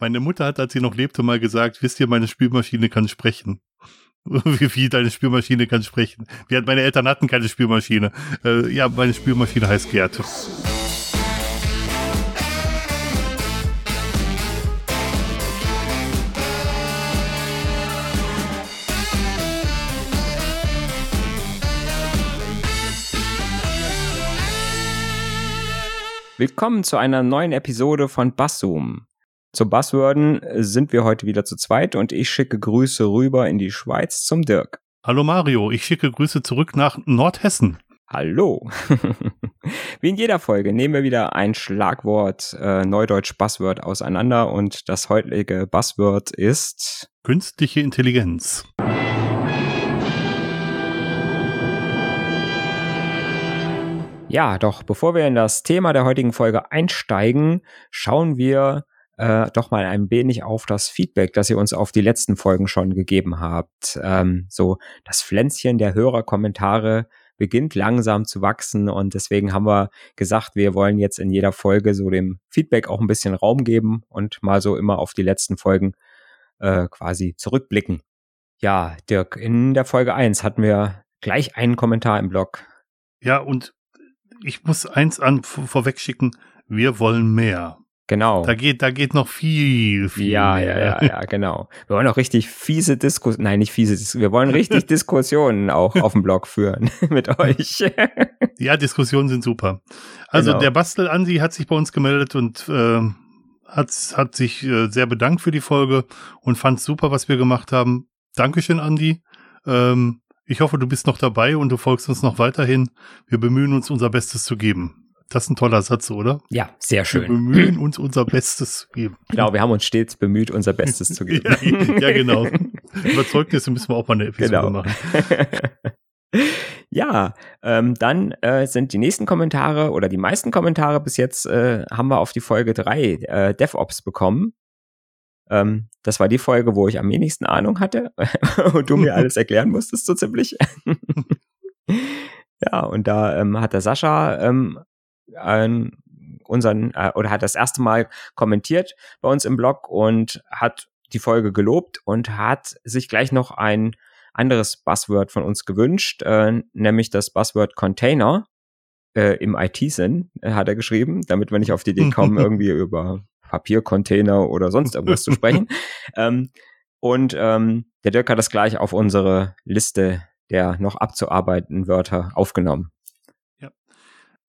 Meine Mutter hat, als sie noch lebte, mal gesagt, wisst ihr, meine Spülmaschine kann sprechen. Wie viel deine Spülmaschine kann sprechen. Wir, meine Eltern hatten keine Spülmaschine. Äh, ja, meine Spülmaschine heißt Gerd. Willkommen zu einer neuen Episode von Basszoom. Zu Buzzworden sind wir heute wieder zu zweit und ich schicke Grüße rüber in die Schweiz zum Dirk. Hallo Mario, ich schicke Grüße zurück nach Nordhessen. Hallo. Wie in jeder Folge nehmen wir wieder ein Schlagwort, äh, Neudeutsch Buzzword auseinander und das heutige Buzzword ist künstliche Intelligenz. Ja, doch bevor wir in das Thema der heutigen Folge einsteigen, schauen wir äh, doch mal ein wenig auf das Feedback, das ihr uns auf die letzten Folgen schon gegeben habt. Ähm, so das Pflänzchen der Hörerkommentare beginnt langsam zu wachsen und deswegen haben wir gesagt, wir wollen jetzt in jeder Folge so dem Feedback auch ein bisschen Raum geben und mal so immer auf die letzten Folgen äh, quasi zurückblicken. Ja, Dirk, in der Folge eins hatten wir gleich einen Kommentar im Blog. Ja, und ich muss eins an vorweg schicken, wir wollen mehr. Genau. Da geht, da geht noch viel, viel. Ja, mehr. ja, ja, ja, genau. Wir wollen auch richtig fiese Diskussionen, nein, nicht fiese, Dis wir wollen richtig Diskussionen auch auf dem Blog führen mit euch. ja, Diskussionen sind super. Also genau. der Bastel Andi hat sich bei uns gemeldet und äh, hat, hat sich äh, sehr bedankt für die Folge und fand super, was wir gemacht haben. Dankeschön, Andi. Ähm, ich hoffe, du bist noch dabei und du folgst uns noch weiterhin. Wir bemühen uns, unser Bestes zu geben. Das ist ein toller Satz, oder? Ja, sehr schön. Wir bemühen uns, unser Bestes zu geben. Genau, wir haben uns stets bemüht, unser Bestes zu geben. ja, ja, genau. Überzeugnisse müssen wir auch mal eine Episode genau. machen. ja, ähm, dann äh, sind die nächsten Kommentare oder die meisten Kommentare bis jetzt äh, haben wir auf die Folge drei äh, DevOps bekommen. Ähm, das war die Folge, wo ich am wenigsten Ahnung hatte und du mir alles erklären musstest, so ziemlich. ja, und da ähm, hat der Sascha ähm, äh, unseren äh, oder hat das erste Mal kommentiert bei uns im Blog und hat die Folge gelobt und hat sich gleich noch ein anderes Buzzword von uns gewünscht, äh, nämlich das Buzzword Container äh, im IT-Sinn, äh, hat er geschrieben, damit wir nicht auf die Idee kommen, irgendwie über Papiercontainer oder sonst irgendwas zu sprechen. Ähm, und ähm, der Dirk hat das gleich auf unsere Liste der noch abzuarbeitenden Wörter aufgenommen.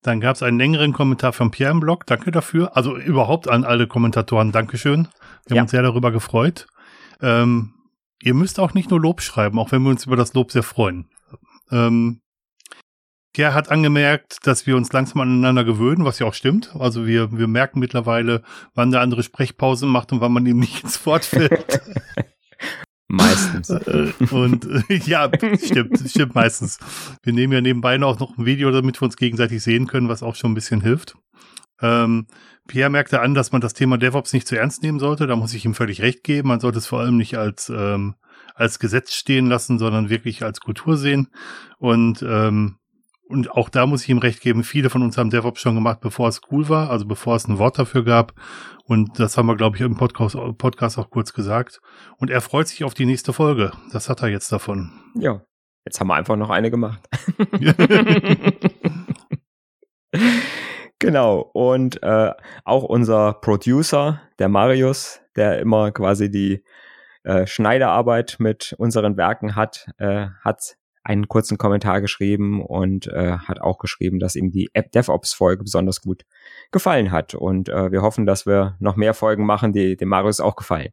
Dann gab es einen längeren Kommentar von Pierre im Blog. Danke dafür. Also überhaupt an alle Kommentatoren. Dankeschön. Wir haben ja. uns sehr darüber gefreut. Ähm, ihr müsst auch nicht nur Lob schreiben, auch wenn wir uns über das Lob sehr freuen. Ähm, Ger hat angemerkt, dass wir uns langsam aneinander gewöhnen, was ja auch stimmt. Also wir, wir merken mittlerweile, wann der andere Sprechpause macht und wann man ihm nicht ins Wort fällt. meistens. Äh, und äh, ja, stimmt, stimmt meistens. Wir nehmen ja nebenbei auch noch ein Video, damit wir uns gegenseitig sehen können, was auch schon ein bisschen hilft. Ähm, Pierre merkte an, dass man das Thema DevOps nicht zu ernst nehmen sollte. Da muss ich ihm völlig recht geben. Man sollte es vor allem nicht als, ähm, als Gesetz stehen lassen, sondern wirklich als Kultur sehen. Und ähm, und auch da muss ich ihm recht geben, viele von uns haben DevOps schon gemacht, bevor es cool war, also bevor es ein Wort dafür gab. Und das haben wir, glaube ich, im Podcast, Podcast auch kurz gesagt. Und er freut sich auf die nächste Folge. Das hat er jetzt davon. Ja, jetzt haben wir einfach noch eine gemacht. genau. Und äh, auch unser Producer, der Marius, der immer quasi die äh, Schneiderarbeit mit unseren Werken hat, äh, hat einen kurzen Kommentar geschrieben und äh, hat auch geschrieben, dass ihm die App DevOps Folge besonders gut gefallen hat. Und äh, wir hoffen, dass wir noch mehr Folgen machen, die dem Marius auch gefallen.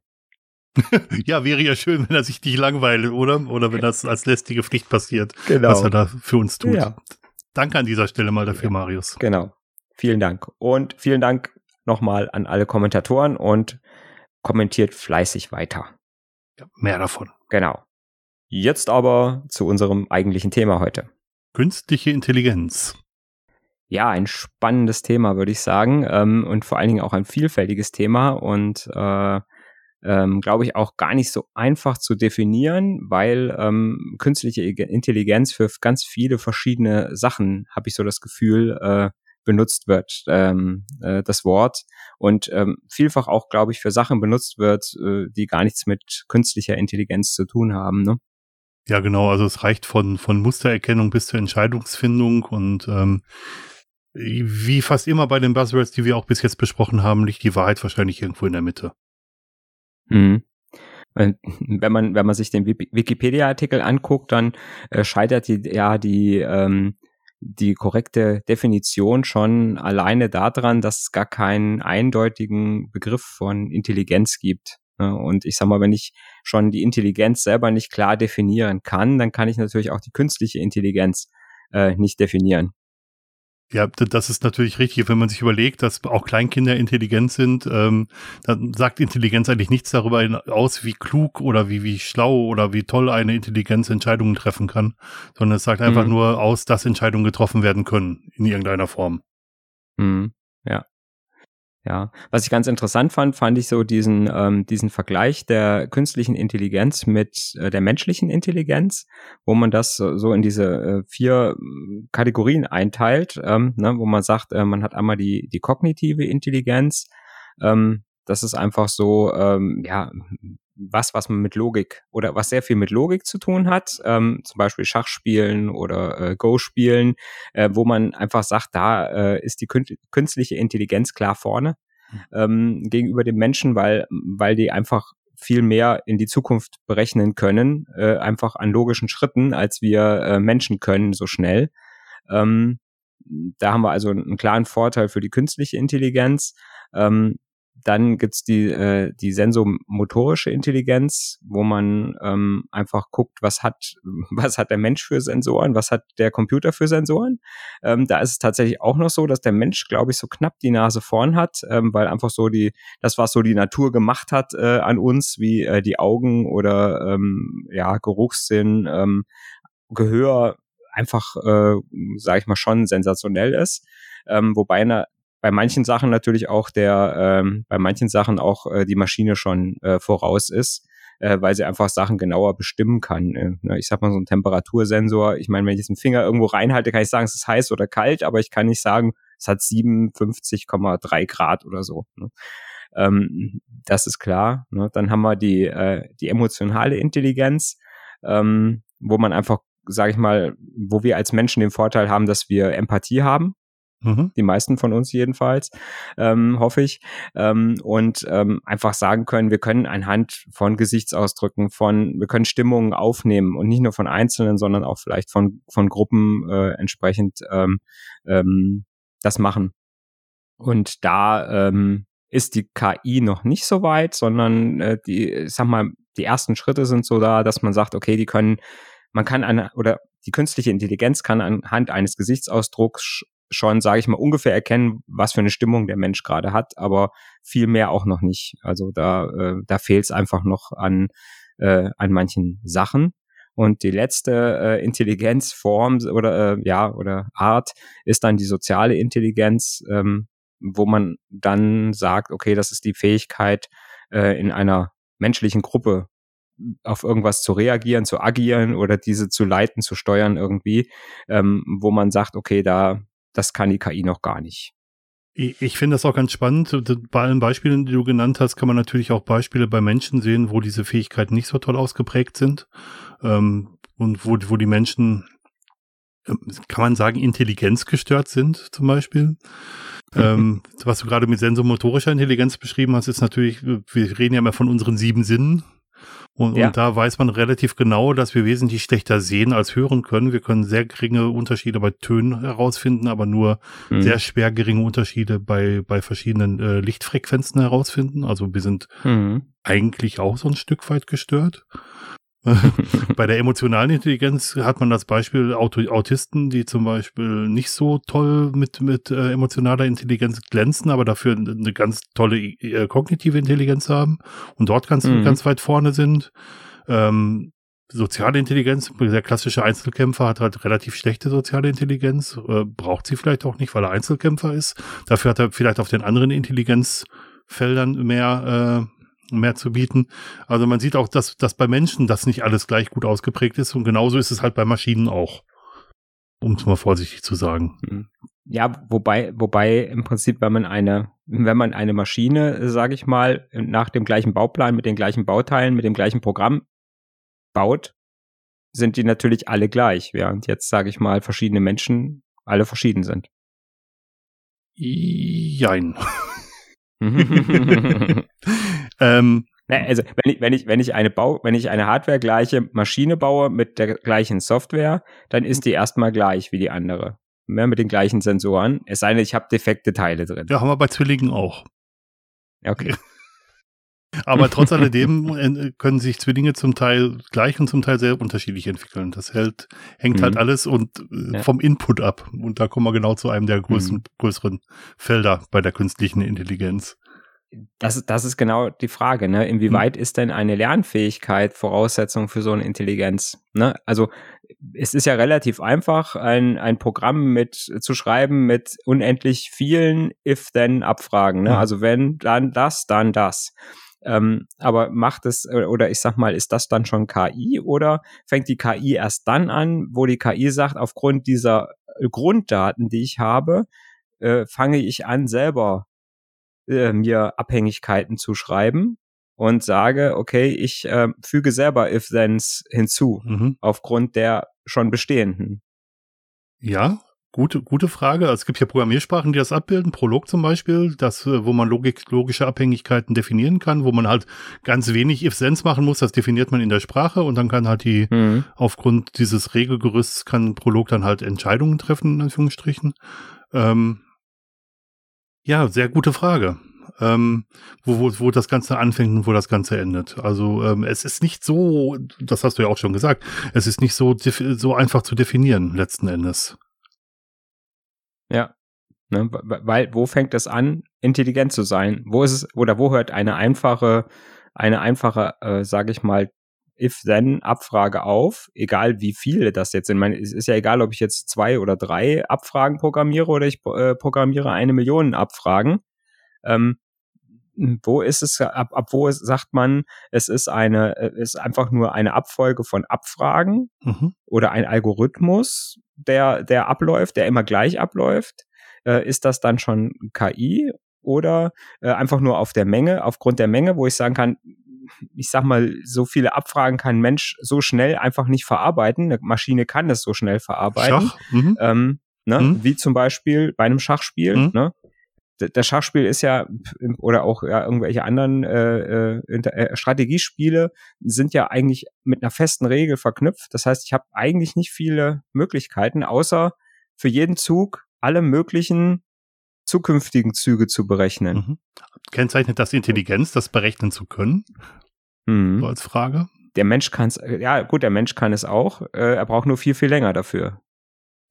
ja, wäre ja schön, wenn er sich nicht langweilt, oder? Oder wenn das als lästige Pflicht passiert, genau. was er da für uns tut. Ja. Danke an dieser Stelle mal dafür, Marius. Genau. Vielen Dank. Und vielen Dank nochmal an alle Kommentatoren und kommentiert fleißig weiter. Ja, mehr davon. Genau. Jetzt aber zu unserem eigentlichen Thema heute. Künstliche Intelligenz. Ja, ein spannendes Thema, würde ich sagen. Ähm, und vor allen Dingen auch ein vielfältiges Thema und äh, ähm, glaube ich auch gar nicht so einfach zu definieren, weil ähm, künstliche Intelligenz für ganz viele verschiedene Sachen, habe ich so das Gefühl, äh, benutzt wird, ähm, äh, das Wort. Und ähm, vielfach auch, glaube ich, für Sachen benutzt wird, äh, die gar nichts mit künstlicher Intelligenz zu tun haben. Ne? Ja, genau. Also es reicht von, von Mustererkennung bis zur Entscheidungsfindung und ähm, wie fast immer bei den Buzzwords, die wir auch bis jetzt besprochen haben, liegt die Wahrheit wahrscheinlich irgendwo in der Mitte. Mhm. Wenn man, wenn man sich den Wikipedia-Artikel anguckt, dann äh, scheitert die, ja die, ähm, die korrekte Definition schon alleine daran, dass es gar keinen eindeutigen Begriff von Intelligenz gibt. Und ich sag mal, wenn ich schon die Intelligenz selber nicht klar definieren kann, dann kann ich natürlich auch die künstliche Intelligenz äh, nicht definieren. Ja, das ist natürlich richtig. Wenn man sich überlegt, dass auch Kleinkinder intelligent sind, ähm, dann sagt Intelligenz eigentlich nichts darüber aus, wie klug oder wie, wie schlau oder wie toll eine Intelligenz Entscheidungen treffen kann, sondern es sagt einfach mhm. nur aus, dass Entscheidungen getroffen werden können in irgendeiner Form. Mhm. Ja. Ja, was ich ganz interessant fand, fand ich so diesen, ähm, diesen Vergleich der künstlichen Intelligenz mit äh, der menschlichen Intelligenz, wo man das so in diese äh, vier mm, Kategorien einteilt, ähm, ne, wo man sagt, äh, man hat einmal die, die kognitive Intelligenz, ähm, das ist einfach so, ähm, ja, was, was man mit Logik oder was sehr viel mit Logik zu tun hat, ähm, zum Beispiel Schachspielen oder äh, Go-Spielen, äh, wo man einfach sagt, da äh, ist die künstliche Intelligenz klar vorne hm. ähm, gegenüber dem Menschen, weil, weil die einfach viel mehr in die Zukunft berechnen können, äh, einfach an logischen Schritten, als wir äh, Menschen können so schnell. Ähm, da haben wir also einen klaren Vorteil für die künstliche Intelligenz. Ähm, dann gibt's die, äh, die sensomotorische Intelligenz, wo man ähm, einfach guckt, was hat, was hat der Mensch für Sensoren, was hat der Computer für Sensoren. Ähm, da ist es tatsächlich auch noch so, dass der Mensch, glaube ich, so knapp die Nase vorn hat, ähm, weil einfach so die, das, was so die Natur gemacht hat äh, an uns, wie äh, die Augen oder ähm, ja, Geruchssinn, ähm, Gehör, einfach, äh, sage ich mal, schon sensationell ist. Ähm, wobei na, bei manchen Sachen natürlich auch der, ähm, bei manchen Sachen auch äh, die Maschine schon äh, voraus ist, äh, weil sie einfach Sachen genauer bestimmen kann. Äh, ne, ich sag mal so ein Temperatursensor. Ich meine, wenn ich jetzt einen Finger irgendwo reinhalte, kann ich sagen, es ist heiß oder kalt, aber ich kann nicht sagen, es hat 57,3 Grad oder so. Ne? Ähm, das ist klar. Ne? Dann haben wir die, äh, die emotionale Intelligenz, ähm, wo man einfach, sage ich mal, wo wir als Menschen den Vorteil haben, dass wir Empathie haben. Mhm. Die meisten von uns jedenfalls, ähm, hoffe ich. Ähm, und ähm, einfach sagen können, wir können anhand von Gesichtsausdrücken, von, wir können Stimmungen aufnehmen und nicht nur von Einzelnen, sondern auch vielleicht von, von Gruppen äh, entsprechend ähm, ähm, das machen. Und da ähm, ist die KI noch nicht so weit, sondern äh, die, ich sag mal, die ersten Schritte sind so da, dass man sagt, okay, die können, man kann eine, oder die künstliche Intelligenz kann anhand eines Gesichtsausdrucks schon, sage ich mal, ungefähr erkennen, was für eine Stimmung der Mensch gerade hat, aber viel mehr auch noch nicht. Also da, äh, da fehlt es einfach noch an, äh, an manchen Sachen. Und die letzte äh, Intelligenzform oder äh, ja oder Art ist dann die soziale Intelligenz, ähm, wo man dann sagt, okay, das ist die Fähigkeit, äh, in einer menschlichen Gruppe auf irgendwas zu reagieren, zu agieren oder diese zu leiten, zu steuern irgendwie, ähm, wo man sagt, okay, da das kann die KI noch gar nicht. Ich finde das auch ganz spannend. Bei allen Beispielen, die du genannt hast, kann man natürlich auch Beispiele bei Menschen sehen, wo diese Fähigkeiten nicht so toll ausgeprägt sind. Ähm, und wo, wo die Menschen, ähm, kann man sagen, intelligenzgestört sind, zum Beispiel. ähm, was du gerade mit sensomotorischer Intelligenz beschrieben hast, ist natürlich, wir reden ja immer von unseren sieben Sinnen. Und, ja. und, da weiß man relativ genau, dass wir wesentlich schlechter sehen als hören können. Wir können sehr geringe Unterschiede bei Tönen herausfinden, aber nur mhm. sehr schwer geringe Unterschiede bei, bei verschiedenen äh, Lichtfrequenzen herausfinden. Also wir sind mhm. eigentlich auch so ein Stück weit gestört. Bei der emotionalen Intelligenz hat man das Beispiel Autisten, die zum Beispiel nicht so toll mit, mit äh, emotionaler Intelligenz glänzen, aber dafür eine ganz tolle äh, kognitive Intelligenz haben und dort ganz, mhm. ganz weit vorne sind. Ähm, soziale Intelligenz, der klassische Einzelkämpfer hat halt relativ schlechte soziale Intelligenz, äh, braucht sie vielleicht auch nicht, weil er Einzelkämpfer ist. Dafür hat er vielleicht auf den anderen Intelligenzfeldern mehr, äh, mehr zu bieten. Also man sieht auch, dass, dass bei Menschen das nicht alles gleich gut ausgeprägt ist und genauso ist es halt bei Maschinen auch. Um es mal vorsichtig zu sagen. Hm. Ja, wobei, wobei im Prinzip, wenn man eine, wenn man eine Maschine, sage ich mal, nach dem gleichen Bauplan, mit den gleichen Bauteilen, mit dem gleichen Programm baut, sind die natürlich alle gleich, während jetzt, sage ich mal, verschiedene Menschen alle verschieden sind. Jein. ähm, also wenn ich, wenn ich, wenn ich eine Bau, wenn ich eine hardwaregleiche Maschine baue mit der gleichen Software, dann ist die erstmal gleich wie die andere. Mehr mit den gleichen Sensoren. Es sei denn, ich habe defekte Teile drin. Ja, haben wir bei Zwillingen auch. Okay. Aber trotz alledem äh, können sich Zwillinge zum Teil gleich und zum Teil sehr unterschiedlich entwickeln. Das hält, hängt halt mhm. halt alles und äh, ja. vom Input ab. Und da kommen wir genau zu einem der größten, mhm. größeren Felder bei der künstlichen Intelligenz. Das, das ist genau die Frage, ne? Inwieweit mhm. ist denn eine Lernfähigkeit Voraussetzung für so eine Intelligenz? Ne? Also es ist ja relativ einfach, ein, ein Programm mit zu schreiben mit unendlich vielen If-Then-Abfragen. Ne? Mhm. Also wenn, dann das, dann das. Ähm, aber macht es, äh, oder ich sag mal, ist das dann schon KI oder fängt die KI erst dann an, wo die KI sagt, aufgrund dieser äh, Grunddaten, die ich habe, äh, fange ich an, selber äh, mir Abhängigkeiten zu schreiben und sage, okay, ich äh, füge selber if-thens hinzu, mhm. aufgrund der schon bestehenden. Ja, Gute, gute Frage. Also es gibt ja Programmiersprachen, die das abbilden. Prolog zum Beispiel, das, äh, wo man Logik, logische Abhängigkeiten definieren kann, wo man halt ganz wenig if-sense machen muss. Das definiert man in der Sprache und dann kann halt die, mhm. aufgrund dieses Regelgerüsts kann Prolog dann halt Entscheidungen treffen, in Anführungsstrichen. Ähm, ja, sehr gute Frage. Ähm, wo, wo, wo das Ganze anfängt und wo das Ganze endet. Also ähm, es ist nicht so, das hast du ja auch schon gesagt, es ist nicht so, so einfach zu definieren letzten Endes. Ja. Ne, weil, wo fängt es an, intelligent zu sein? Wo ist es, oder wo hört eine einfache, eine einfache, äh, sage ich mal, If-Then-Abfrage auf, egal wie viele das jetzt sind. es ist ja egal, ob ich jetzt zwei oder drei Abfragen programmiere oder ich äh, programmiere eine Million Abfragen. Ähm, wo ist es, ab, ab wo es, sagt man, es ist eine, äh, ist einfach nur eine Abfolge von Abfragen mhm. oder ein Algorithmus, der, der abläuft, der immer gleich abläuft? Äh, ist das dann schon KI oder äh, einfach nur auf der Menge, aufgrund der Menge, wo ich sagen kann, ich sag mal, so viele Abfragen kann ein Mensch so schnell einfach nicht verarbeiten. Eine Maschine kann das so schnell verarbeiten. Schach? Mhm. Ähm, ne? Mhm. Wie zum Beispiel bei einem Schachspiel. Mhm. Ne? Das Schachspiel ist ja oder auch ja, irgendwelche anderen äh, äh, äh, Strategiespiele sind ja eigentlich mit einer festen Regel verknüpft. Das heißt, ich habe eigentlich nicht viele Möglichkeiten, außer für jeden Zug alle möglichen zukünftigen Züge zu berechnen. Mhm. Kennzeichnet das Intelligenz, das berechnen zu können? Mhm. So als Frage. Der Mensch kann es, ja gut, der Mensch kann es auch. Äh, er braucht nur viel, viel länger dafür.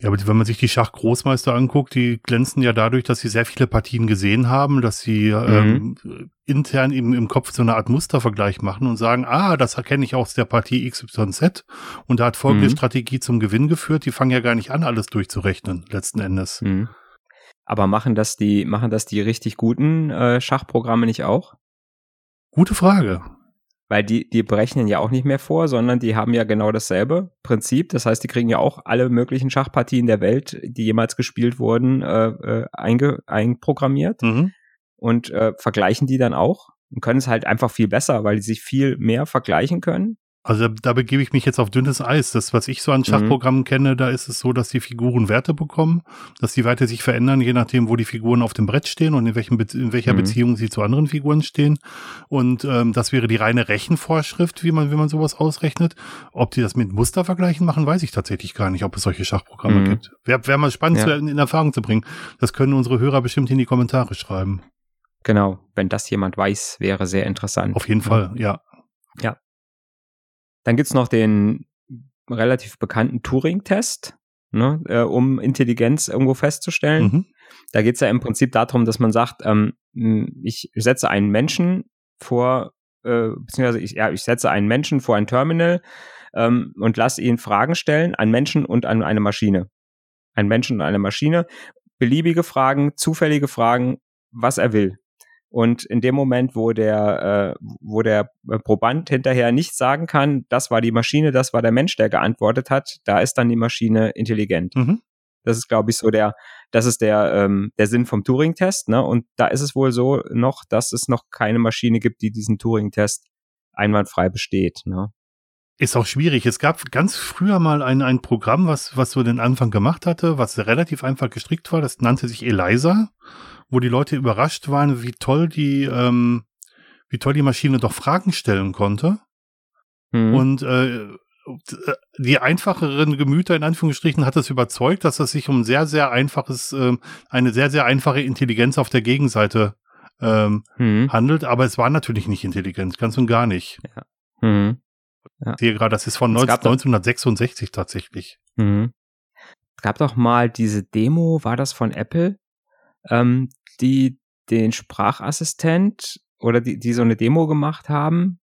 Ja, aber wenn man sich die Schachgroßmeister anguckt, die glänzen ja dadurch, dass sie sehr viele Partien gesehen haben, dass sie mhm. ähm, intern im, im Kopf so eine Art Mustervergleich machen und sagen, ah, das erkenne ich aus der Partie XYZ und da hat folgende mhm. Strategie zum Gewinn geführt. Die fangen ja gar nicht an, alles durchzurechnen, letzten Endes. Mhm. Aber machen das die, machen das die richtig guten äh, Schachprogramme nicht auch? Gute Frage weil die, die berechnen ja auch nicht mehr vor, sondern die haben ja genau dasselbe Prinzip. Das heißt, die kriegen ja auch alle möglichen Schachpartien der Welt, die jemals gespielt wurden, äh, äh, einge, einprogrammiert mhm. und äh, vergleichen die dann auch und können es halt einfach viel besser, weil die sich viel mehr vergleichen können. Also da begebe ich mich jetzt auf dünnes Eis. Das, was ich so an mhm. Schachprogrammen mhm. kenne, da ist es so, dass die Figuren Werte bekommen, dass die Werte sich verändern, je nachdem, wo die Figuren auf dem Brett stehen und in, welchem Be in welcher mhm. Beziehung sie zu anderen Figuren stehen. Und ähm, das wäre die reine Rechenvorschrift, wie man, wie man sowas ausrechnet. Ob die das mit Mustervergleichen machen, weiß ich tatsächlich gar nicht, ob es solche Schachprogramme mhm. gibt. Wäre wär mal spannend ja. zu, in, in Erfahrung zu bringen. Das können unsere Hörer bestimmt in die Kommentare schreiben. Genau, wenn das jemand weiß, wäre sehr interessant. Auf jeden Fall, ja. Ja. Dann gibt's noch den relativ bekannten Turing-Test, ne, äh, um Intelligenz irgendwo festzustellen. Mhm. Da geht's ja im Prinzip darum, dass man sagt, ähm, ich setze einen Menschen vor, äh, beziehungsweise ich, ja, ich setze einen Menschen vor ein Terminal ähm, und lasse ihn Fragen stellen, einen Menschen und an eine Maschine. Ein Menschen und eine Maschine, beliebige Fragen, zufällige Fragen, was er will. Und in dem Moment, wo der, äh, wo der Proband hinterher nicht sagen kann, das war die Maschine, das war der Mensch, der geantwortet hat, da ist dann die Maschine intelligent. Mhm. Das ist, glaube ich, so der, das ist der, ähm, der Sinn vom Turing-Test. Ne? Und da ist es wohl so noch, dass es noch keine Maschine gibt, die diesen Turing-Test einwandfrei besteht. Ne? Ist auch schwierig. Es gab ganz früher mal ein, ein Programm, was, was so den Anfang gemacht hatte, was relativ einfach gestrickt war. Das nannte sich Eliza, wo die Leute überrascht waren, wie toll die, ähm, wie toll die Maschine doch Fragen stellen konnte. Mhm. Und äh, die einfacheren Gemüter in Anführungsstrichen hat es überzeugt, dass es sich um sehr, sehr einfaches, äh, eine sehr, sehr einfache Intelligenz auf der Gegenseite ähm, mhm. handelt, aber es war natürlich nicht intelligent, ganz und gar nicht. Ja. Mhm. Ja. Ich sehe gerade, das ist von 19, 1966 tatsächlich. Mhm. Es gab doch mal diese Demo, war das von Apple, ähm, die den Sprachassistent oder die, die so eine Demo gemacht haben,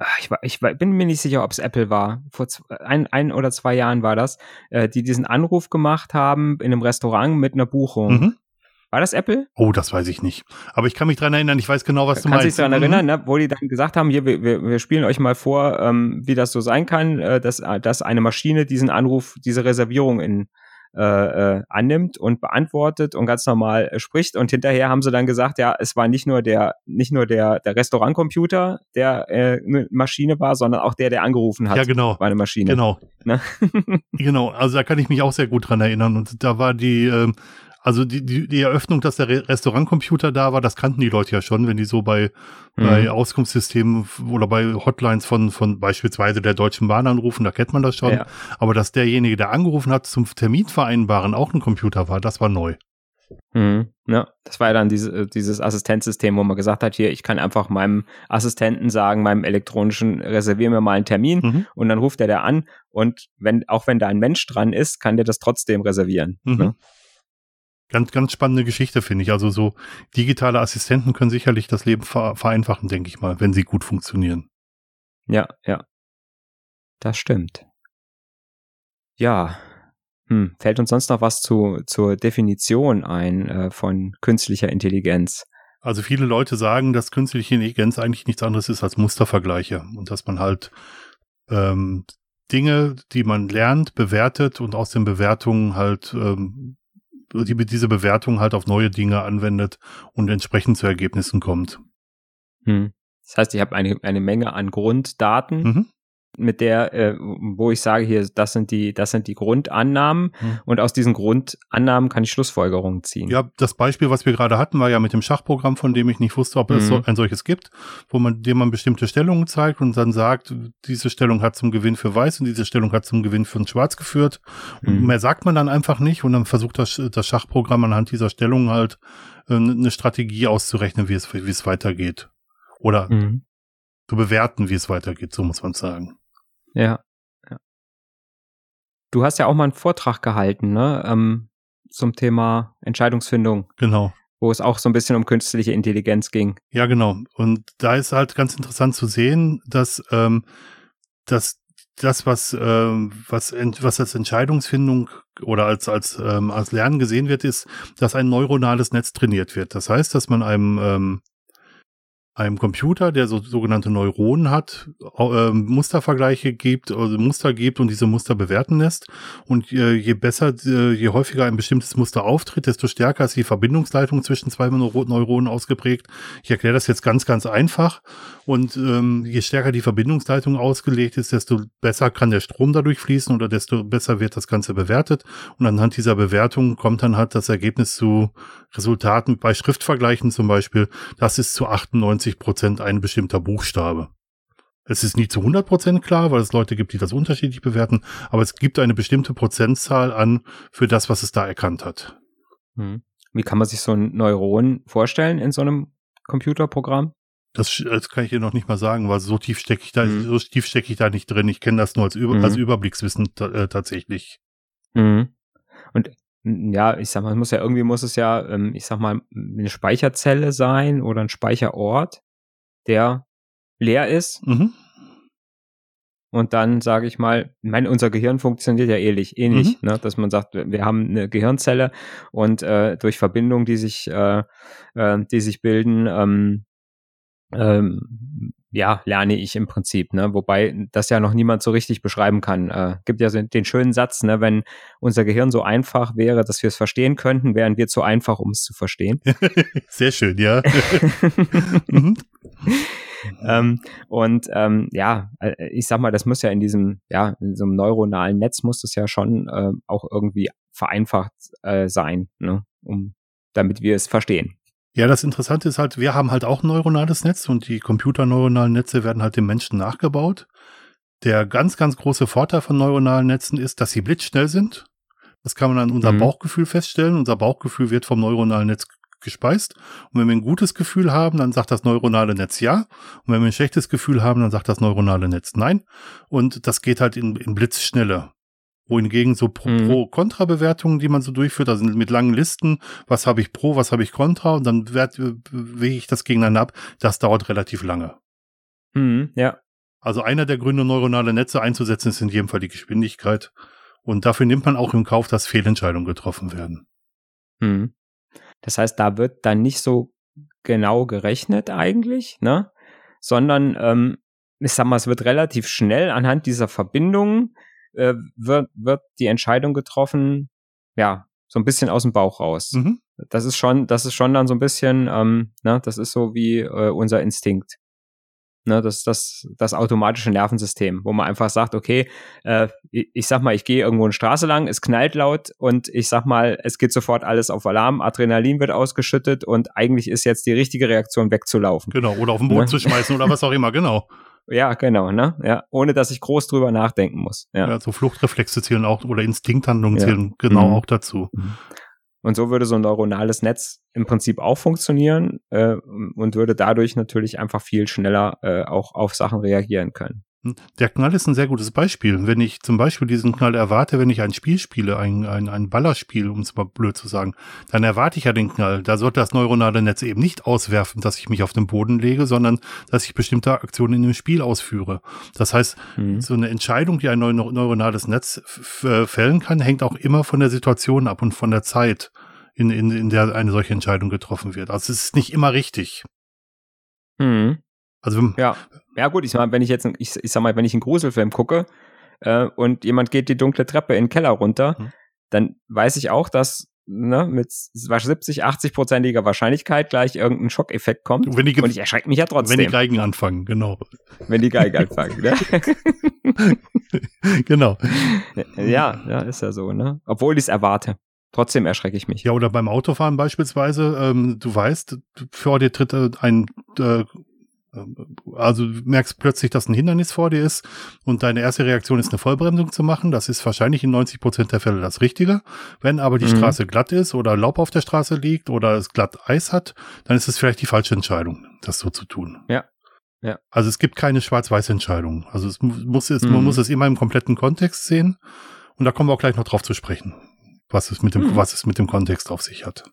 Ah, ich, war, ich war, bin mir nicht sicher, ob es Apple war. Vor zwei, ein, ein oder zwei Jahren war das, äh, die diesen Anruf gemacht haben in einem Restaurant mit einer Buchung. Mhm. War das Apple? Oh, das weiß ich nicht. Aber ich kann mich dran erinnern, ich weiß genau, was du Kannst meinst. Kannst dich daran erinnern, ne? wo die dann gesagt haben, hier, wir, wir spielen euch mal vor, ähm, wie das so sein kann, äh, dass, dass eine Maschine diesen Anruf, diese Reservierung in äh, äh, annimmt und beantwortet und ganz normal äh, spricht. Und hinterher haben sie dann gesagt, ja, es war nicht nur der, nicht nur der, der Restaurantcomputer, der äh, eine Maschine war, sondern auch der, der angerufen hat. Ja, genau. War eine Maschine. Genau. Ne? genau. Also da kann ich mich auch sehr gut dran erinnern. Und da war die, äh, also die, die, die Eröffnung, dass der Restaurantcomputer da war, das kannten die Leute ja schon, wenn die so bei, mhm. bei Auskunftssystemen oder bei Hotlines von, von beispielsweise der Deutschen Bahn anrufen, da kennt man das schon. Ja. Aber dass derjenige, der angerufen hat, zum Termin vereinbaren auch ein Computer war, das war neu. Mhm. Ja, das war ja dann diese, dieses Assistenzsystem, wo man gesagt hat, hier, ich kann einfach meinem Assistenten sagen, meinem elektronischen, reservier mir mal einen Termin mhm. und dann ruft er da an und wenn, auch wenn da ein Mensch dran ist, kann der das trotzdem reservieren. Mhm. Ne? Ganz, ganz spannende Geschichte, finde ich. Also so digitale Assistenten können sicherlich das Leben vereinfachen, denke ich mal, wenn sie gut funktionieren. Ja, ja. Das stimmt. Ja. Hm, fällt uns sonst noch was zu, zur Definition ein äh, von künstlicher Intelligenz? Also viele Leute sagen, dass künstliche Intelligenz eigentlich nichts anderes ist als Mustervergleiche und dass man halt ähm, Dinge, die man lernt, bewertet und aus den Bewertungen halt ähm, die, diese Bewertung halt auf neue Dinge anwendet und entsprechend zu Ergebnissen kommt. Hm. Das heißt, ich habe eine, eine Menge an Grunddaten, mhm mit der, äh, wo ich sage hier, das sind die, das sind die Grundannahmen hm. und aus diesen Grundannahmen kann ich Schlussfolgerungen ziehen. Ja, das Beispiel, was wir gerade hatten, war ja mit dem Schachprogramm, von dem ich nicht wusste, ob mhm. es so, ein solches gibt, wo man, dem man bestimmte Stellungen zeigt und dann sagt, diese Stellung hat zum Gewinn für Weiß und diese Stellung hat zum Gewinn für Schwarz geführt. Mhm. mehr sagt man dann einfach nicht und dann versucht das, das Schachprogramm anhand dieser Stellung halt äh, eine Strategie auszurechnen, wie es, wie es weitergeht. Oder mhm. zu bewerten, wie es weitergeht, so muss man sagen. Ja, ja. Du hast ja auch mal einen Vortrag gehalten, ne? Ähm, zum Thema Entscheidungsfindung. Genau. Wo es auch so ein bisschen um künstliche Intelligenz ging. Ja, genau. Und da ist halt ganz interessant zu sehen, dass, ähm, dass das, was, ähm, was, was als Entscheidungsfindung oder als, als, ähm, als Lernen gesehen wird, ist, dass ein neuronales Netz trainiert wird. Das heißt, dass man einem ähm, einem Computer, der so sogenannte Neuronen hat, äh, Mustervergleiche gibt, also Muster gibt und diese Muster bewerten lässt. Und äh, je besser, äh, je häufiger ein bestimmtes Muster auftritt, desto stärker ist die Verbindungsleitung zwischen zwei Neuronen ausgeprägt. Ich erkläre das jetzt ganz, ganz einfach. Und ähm, je stärker die Verbindungsleitung ausgelegt ist, desto besser kann der Strom dadurch fließen oder desto besser wird das Ganze bewertet. Und anhand dieser Bewertung kommt dann halt das Ergebnis zu Resultaten bei Schriftvergleichen zum Beispiel. Das ist zu 98 90 Prozent ein bestimmter Buchstabe. Es ist nie zu 100 Prozent klar, weil es Leute gibt, die das unterschiedlich bewerten, aber es gibt eine bestimmte Prozentzahl an für das, was es da erkannt hat. Hm. Wie kann man sich so ein Neuron vorstellen in so einem Computerprogramm? Das, das kann ich dir noch nicht mal sagen, weil so tief stecke ich da, mhm. so tief stecke ich da nicht drin. Ich kenne das nur als, Über mhm. als Überblickswissen äh, tatsächlich. Mhm. Und ja, ich sag mal, es muss ja irgendwie muss es ja, ähm, ich sag mal, eine Speicherzelle sein oder ein Speicherort, der leer ist. Mhm. Und dann sage ich mal, ich meine, unser Gehirn funktioniert ja ähnlich, ähnlich, mhm. ne? dass man sagt, wir haben eine Gehirnzelle und äh, durch Verbindungen, die sich, äh, äh, die sich bilden, ähm, ähm, ja, lerne ich im Prinzip, ne? Wobei das ja noch niemand so richtig beschreiben kann. Äh, gibt ja den schönen Satz, ne, wenn unser Gehirn so einfach wäre, dass wir es verstehen könnten, wären wir zu einfach, um es zu verstehen. Sehr schön, ja. mhm. ähm, und ähm, ja, äh, ich sag mal, das muss ja in diesem, ja, in so einem neuronalen Netz muss das ja schon äh, auch irgendwie vereinfacht äh, sein, ne? um damit wir es verstehen. Ja, das Interessante ist halt, wir haben halt auch ein neuronales Netz und die computerneuronalen Netze werden halt dem Menschen nachgebaut. Der ganz, ganz große Vorteil von neuronalen Netzen ist, dass sie blitzschnell sind. Das kann man an unserem mhm. Bauchgefühl feststellen. Unser Bauchgefühl wird vom neuronalen Netz gespeist. Und wenn wir ein gutes Gefühl haben, dann sagt das neuronale Netz ja. Und wenn wir ein schlechtes Gefühl haben, dann sagt das neuronale Netz nein. Und das geht halt in, in Blitzschnelle wohingegen so Pro-Kontra-Bewertungen, die man so durchführt, also mit langen Listen, was habe ich Pro, was habe ich Kontra und dann wege ich das gegeneinander ab, das dauert relativ lange. Mhm, ja. Also einer der Gründe, neuronale Netze einzusetzen, ist in jedem Fall die Geschwindigkeit. Und dafür nimmt man auch im Kauf, dass Fehlentscheidungen getroffen werden. Mhm. Das heißt, da wird dann nicht so genau gerechnet eigentlich, ne? Sondern, ähm, ich sag mal, es wird relativ schnell anhand dieser Verbindungen äh, wird, wird die Entscheidung getroffen, ja, so ein bisschen aus dem Bauch raus. Mhm. Das ist schon, das ist schon dann so ein bisschen, ähm, ne, das ist so wie äh, unser Instinkt. Ne, das das, das automatische Nervensystem, wo man einfach sagt, okay, äh, ich, ich sag mal, ich gehe irgendwo eine Straße lang, es knallt laut und ich sag mal, es geht sofort alles auf Alarm, Adrenalin wird ausgeschüttet und eigentlich ist jetzt die richtige Reaktion wegzulaufen. Genau, oder auf den Boden ne? zu schmeißen oder was auch immer, genau. Ja, genau, ne? Ja, ohne dass ich groß drüber nachdenken muss. Ja, ja so Fluchtreflexe zählen auch oder Instinkthandlungen ja. zählen genau mhm. auch dazu. Mhm. Und so würde so ein neuronales Netz im Prinzip auch funktionieren äh, und würde dadurch natürlich einfach viel schneller äh, auch auf Sachen reagieren können. Der Knall ist ein sehr gutes Beispiel. Wenn ich zum Beispiel diesen Knall erwarte, wenn ich ein Spiel spiele, ein, ein, ein Ballerspiel, um es mal blöd zu sagen, dann erwarte ich ja den Knall. Da sollte das neuronale Netz eben nicht auswerfen, dass ich mich auf den Boden lege, sondern dass ich bestimmte Aktionen in dem Spiel ausführe. Das heißt, mhm. so eine Entscheidung, die ein neu neuronales Netz fällen kann, hängt auch immer von der Situation ab und von der Zeit, in, in, in der eine solche Entscheidung getroffen wird. Also es ist nicht immer richtig. Mhm. Also ja, ja gut, ich sag mal, wenn ich jetzt, ich, ich sag mal, wenn ich einen Gruselfilm gucke äh, und jemand geht die dunkle Treppe in den Keller runter, mhm. dann weiß ich auch, dass ne, mit 70, 80 prozentiger Wahrscheinlichkeit gleich irgendein Schockeffekt kommt. Wenn die, und ich erschrecke mich ja trotzdem. Wenn die Geigen anfangen, genau. Wenn die Geigen anfangen, ne? genau. Ja, ja, ist ja so, ne? Obwohl ich es erwarte. Trotzdem erschrecke ich mich. Ja, oder beim Autofahren beispielsweise, ähm, du weißt, vor dir tritt äh, ein äh, also du merkst plötzlich, dass ein Hindernis vor dir ist und deine erste Reaktion ist, eine Vollbremsung zu machen. Das ist wahrscheinlich in 90 Prozent der Fälle das Richtige. Wenn aber die mhm. Straße glatt ist oder Laub auf der Straße liegt oder es glatt Eis hat, dann ist es vielleicht die falsche Entscheidung, das so zu tun. Ja. Ja. Also es gibt keine schwarz-weiß Entscheidung. Also es muss es, mhm. man muss es immer im kompletten Kontext sehen. Und da kommen wir auch gleich noch drauf zu sprechen, was es mit dem, mhm. was es mit dem Kontext auf sich hat.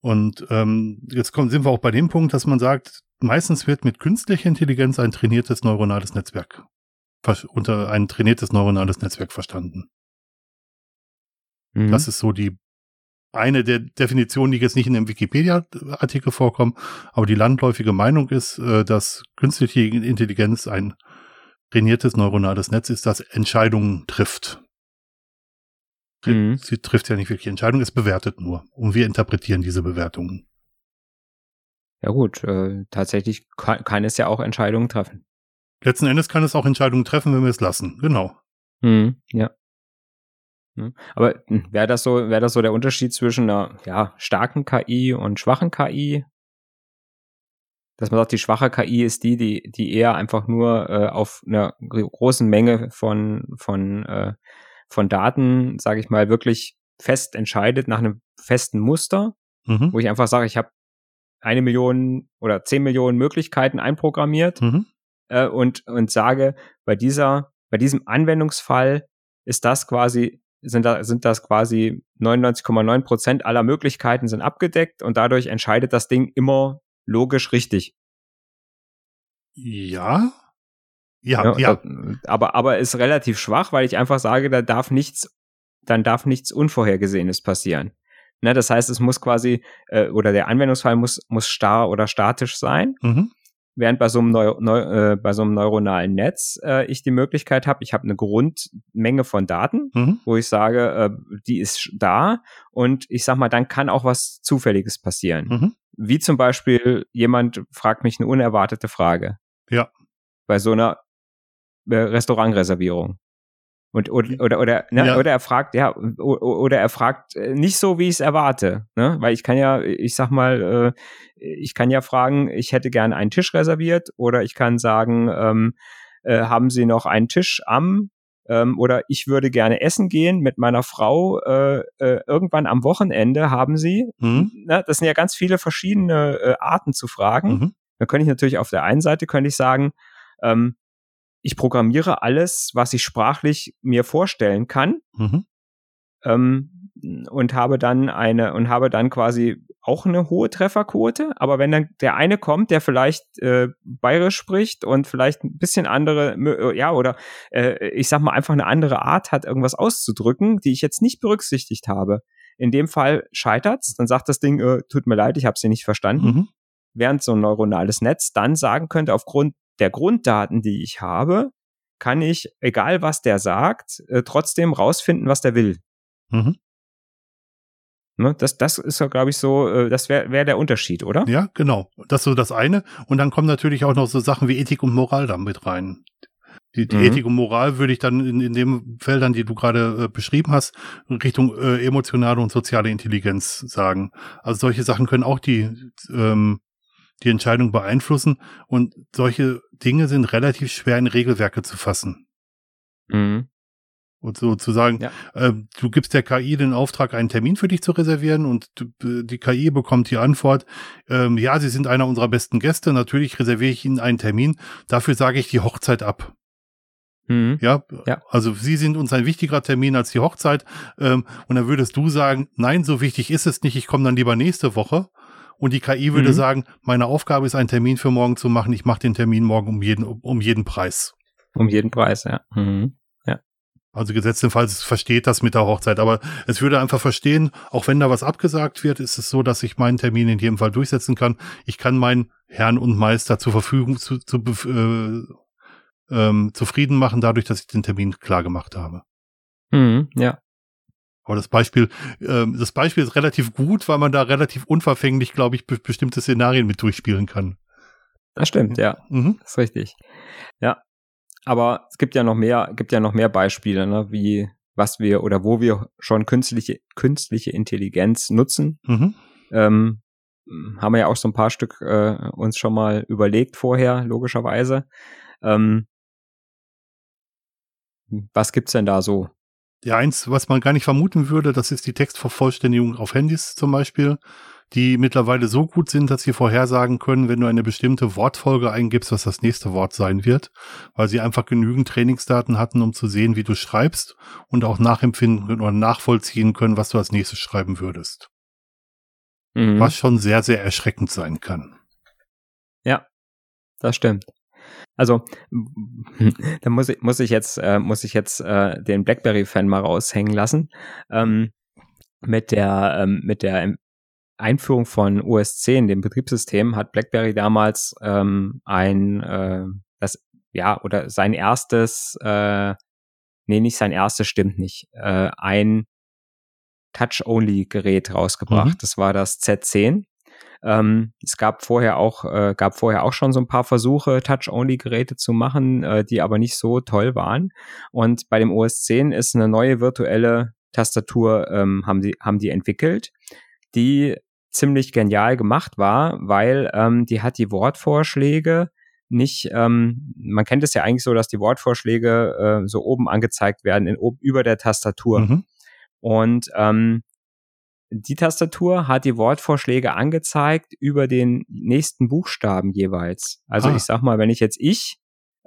Und ähm, jetzt kommen, sind wir auch bei dem Punkt, dass man sagt, meistens wird mit künstlicher Intelligenz ein trainiertes neuronales Netzwerk unter ein trainiertes neuronales Netzwerk verstanden. Mhm. Das ist so die eine der Definitionen, die jetzt nicht in dem Wikipedia-Artikel vorkommen, aber die landläufige Meinung ist, äh, dass künstliche Intelligenz ein trainiertes neuronales Netz ist, das Entscheidungen trifft. Mhm. Sie trifft ja nicht wirklich Entscheidungen, es bewertet nur. Und wir interpretieren diese Bewertungen. Ja gut, äh, tatsächlich kann, kann, es ja auch Entscheidungen treffen. Letzten Endes kann es auch Entscheidungen treffen, wenn wir es lassen. Genau. Mhm, ja. Hm. Aber hm, wäre das so, wäre das so der Unterschied zwischen einer ja, starken KI und schwachen KI? Dass man sagt, die schwache KI ist die, die, die eher einfach nur äh, auf einer großen Menge von, von, äh, von Daten, sage ich mal, wirklich fest entscheidet nach einem festen Muster, mhm. wo ich einfach sage, ich habe eine Million oder zehn Millionen Möglichkeiten einprogrammiert mhm. äh, und, und sage, bei dieser, bei diesem Anwendungsfall ist das quasi, sind da, sind das quasi 99,9 Prozent aller Möglichkeiten sind abgedeckt und dadurch entscheidet das Ding immer logisch richtig. Ja. Ja, ja. ja. Aber, aber ist relativ schwach, weil ich einfach sage, da darf nichts, dann darf nichts Unvorhergesehenes passieren. Ne, das heißt, es muss quasi, äh, oder der Anwendungsfall muss, muss starr oder statisch sein. Mhm. während bei so einem, Neu Neu äh, bei so einem neuronalen Netz äh, ich die Möglichkeit habe, ich habe eine Grundmenge von Daten, mhm. wo ich sage, äh, die ist da und ich sag mal, dann kann auch was Zufälliges passieren. Mhm. Wie zum Beispiel, jemand fragt mich eine unerwartete Frage. Ja. Bei so einer äh, Restaurantreservierung. Und, oder, oder, oder, ne, ja. oder er fragt, ja, oder er fragt äh, nicht so, wie ich es erwarte, ne? Weil ich kann ja, ich sag mal, äh, ich kann ja fragen, ich hätte gerne einen Tisch reserviert, oder ich kann sagen, ähm, äh, haben Sie noch einen Tisch am ähm, oder ich würde gerne essen gehen mit meiner Frau äh, äh, irgendwann am Wochenende haben Sie. Mhm. Ne, das sind ja ganz viele verschiedene äh, Arten zu fragen. Mhm. Dann könnte ich natürlich auf der einen Seite könnte ich sagen, ähm, ich programmiere alles, was ich sprachlich mir vorstellen kann. Mhm. Ähm, und habe dann eine und habe dann quasi auch eine hohe Trefferquote. Aber wenn dann der eine kommt, der vielleicht äh, bayerisch spricht und vielleicht ein bisschen andere, äh, ja, oder äh, ich sag mal einfach eine andere Art hat, irgendwas auszudrücken, die ich jetzt nicht berücksichtigt habe. In dem Fall scheitert's, dann sagt das Ding, äh, tut mir leid, ich habe sie nicht verstanden. Mhm. Während so ein neuronales Netz dann sagen könnte, aufgrund der Grunddaten, die ich habe, kann ich, egal was der sagt, äh, trotzdem rausfinden, was der will. Mhm. Ne, das, das ist ja, glaube ich, so, äh, das wäre wär der Unterschied, oder? Ja, genau. Das ist so das eine. Und dann kommen natürlich auch noch so Sachen wie Ethik und Moral da mit rein. Die, die mhm. Ethik und Moral würde ich dann in, in den Feldern, die du gerade äh, beschrieben hast, Richtung äh, emotionale und soziale Intelligenz sagen. Also solche Sachen können auch die, ähm, die Entscheidung beeinflussen. Und solche Dinge sind relativ schwer in Regelwerke zu fassen. Mhm. Und so zu sagen, ja. äh, du gibst der KI den Auftrag, einen Termin für dich zu reservieren und die KI bekommt die Antwort, ähm, ja, Sie sind einer unserer besten Gäste, natürlich reserviere ich Ihnen einen Termin, dafür sage ich die Hochzeit ab. Mhm. Ja, ja, also Sie sind uns ein wichtigerer Termin als die Hochzeit. Ähm, und dann würdest du sagen, nein, so wichtig ist es nicht, ich komme dann lieber nächste Woche. Und die KI würde mhm. sagen, meine Aufgabe ist, einen Termin für morgen zu machen, ich mache den Termin morgen um jeden, um jeden Preis. Um jeden Preis, ja. Mhm. Also gesetztenfalls versteht das mit der Hochzeit, aber es würde einfach verstehen, auch wenn da was abgesagt wird, ist es so, dass ich meinen Termin in jedem Fall durchsetzen kann. Ich kann meinen Herrn und Meister zur Verfügung zu, zu äh, ähm, zufrieden machen, dadurch, dass ich den Termin klar gemacht habe. Mhm, ja. Aber das Beispiel, ähm, das Beispiel ist relativ gut, weil man da relativ unverfänglich, glaube ich, be bestimmte Szenarien mit durchspielen kann. Das stimmt, ja. Mhm. Das ist richtig. Ja, aber es gibt ja noch mehr, gibt ja noch mehr Beispiele, ne, wie was wir oder wo wir schon künstliche, künstliche Intelligenz nutzen. Mhm. Ähm, haben wir ja auch so ein paar Stück äh, uns schon mal überlegt vorher, logischerweise. Ähm, was gibt's denn da so? Ja, eins, was man gar nicht vermuten würde, das ist die Textvervollständigung auf Handys zum Beispiel die mittlerweile so gut sind, dass sie vorhersagen können, wenn du eine bestimmte Wortfolge eingibst, was das nächste Wort sein wird, weil sie einfach genügend Trainingsdaten hatten, um zu sehen, wie du schreibst und auch nachempfinden oder nachvollziehen können, was du als nächstes schreiben würdest. Mhm. Was schon sehr, sehr erschreckend sein kann. Ja, das stimmt. Also, da muss ich, muss ich jetzt, äh, muss ich jetzt äh, den BlackBerry-Fan mal raushängen lassen. Ähm, mit der, ähm, mit der Einführung von OS 10, dem Betriebssystem, hat BlackBerry damals ähm, ein, äh, das, ja, oder sein erstes, äh, nee, nicht sein erstes, stimmt nicht, äh, ein Touch-Only-Gerät rausgebracht. Mhm. Das war das Z10. Ähm, es gab vorher auch, äh, gab vorher auch schon so ein paar Versuche, Touch-Only-Geräte zu machen, äh, die aber nicht so toll waren. Und bei dem OS 10 ist eine neue virtuelle Tastatur, ähm, haben die, haben die entwickelt, die ziemlich genial gemacht war, weil ähm, die hat die Wortvorschläge nicht, ähm, man kennt es ja eigentlich so, dass die Wortvorschläge äh, so oben angezeigt werden, in, ob, über der Tastatur. Mhm. Und ähm, die Tastatur hat die Wortvorschläge angezeigt über den nächsten Buchstaben jeweils. Also ah. ich sag mal, wenn ich jetzt ich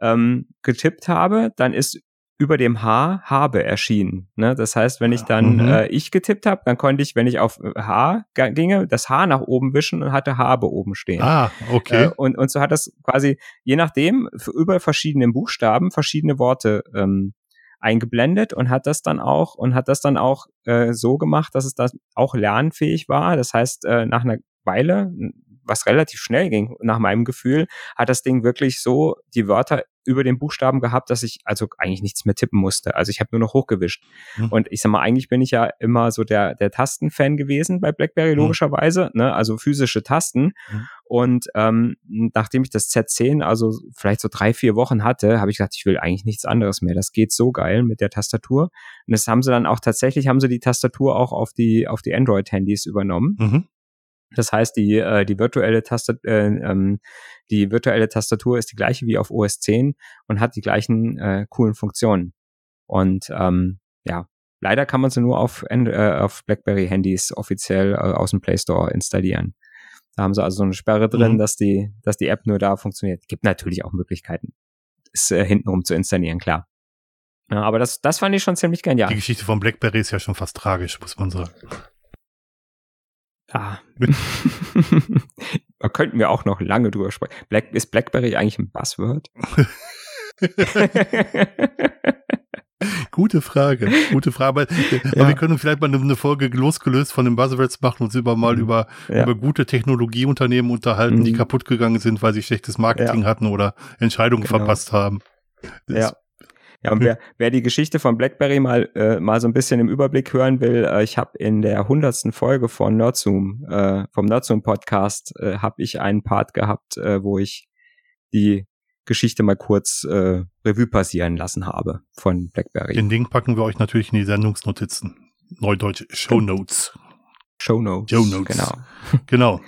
ähm, getippt habe, dann ist über dem H habe erschienen. Ne? Das heißt, wenn ich dann mhm. äh, ich getippt habe, dann konnte ich, wenn ich auf H ginge, das H nach oben wischen und hatte habe oben stehen. Ah, okay. Äh, und, und so hat das quasi, je nachdem, über verschiedenen Buchstaben verschiedene Worte ähm, eingeblendet und hat das dann auch und hat das dann auch äh, so gemacht, dass es das auch lernfähig war. Das heißt, äh, nach einer Weile, was relativ schnell ging, nach meinem Gefühl, hat das Ding wirklich so die Wörter über den Buchstaben gehabt, dass ich also eigentlich nichts mehr tippen musste. Also ich habe nur noch hochgewischt. Mhm. Und ich sag mal, eigentlich bin ich ja immer so der, der Tastenfan gewesen bei BlackBerry, mhm. logischerweise, ne? also physische Tasten. Mhm. Und ähm, nachdem ich das Z10, also vielleicht so drei, vier Wochen hatte, habe ich gedacht, ich will eigentlich nichts anderes mehr. Das geht so geil mit der Tastatur. Und das haben sie dann auch tatsächlich, haben sie die Tastatur auch auf die, auf die Android-Handys übernommen. Das heißt, die, äh, die, virtuelle Tastat äh, ähm, die virtuelle Tastatur ist die gleiche wie auf OS 10 und hat die gleichen äh, coolen Funktionen. Und ähm, ja, leider kann man sie nur auf, äh, auf BlackBerry-Handys offiziell äh, aus dem Play Store installieren. Da haben sie also so eine Sperre drin, mhm. dass die, dass die App nur da funktioniert. Gibt natürlich auch Möglichkeiten, es äh, hintenrum zu installieren, klar. Ja, aber das, das fand ich schon ziemlich genial. Die Geschichte von BlackBerry ist ja schon fast tragisch, muss man sagen. Ah. da könnten wir auch noch lange drüber sprechen. Black, ist BlackBerry eigentlich ein Buzzword? Gute Frage, gute Frage. Aber, ja. wir können vielleicht mal eine Folge losgelöst von den Buzzwords machen und uns über mal mhm. über, ja. über gute Technologieunternehmen unterhalten, mhm. die kaputt gegangen sind, weil sie schlechtes Marketing ja. hatten oder Entscheidungen genau. verpasst haben. Das ja. Ja, und wer, wer die Geschichte von BlackBerry mal, äh, mal so ein bisschen im Überblick hören will, äh, ich habe in der hundertsten Folge von Nerdzoom, äh, vom Nerdzoom Podcast, äh, habe ich einen Part gehabt, äh, wo ich die Geschichte mal kurz äh, Revue passieren lassen habe von BlackBerry. Den Link packen wir euch natürlich in die Sendungsnotizen. Neudeutsch Show Notes. Show Notes. Show Notes. Genau. genau.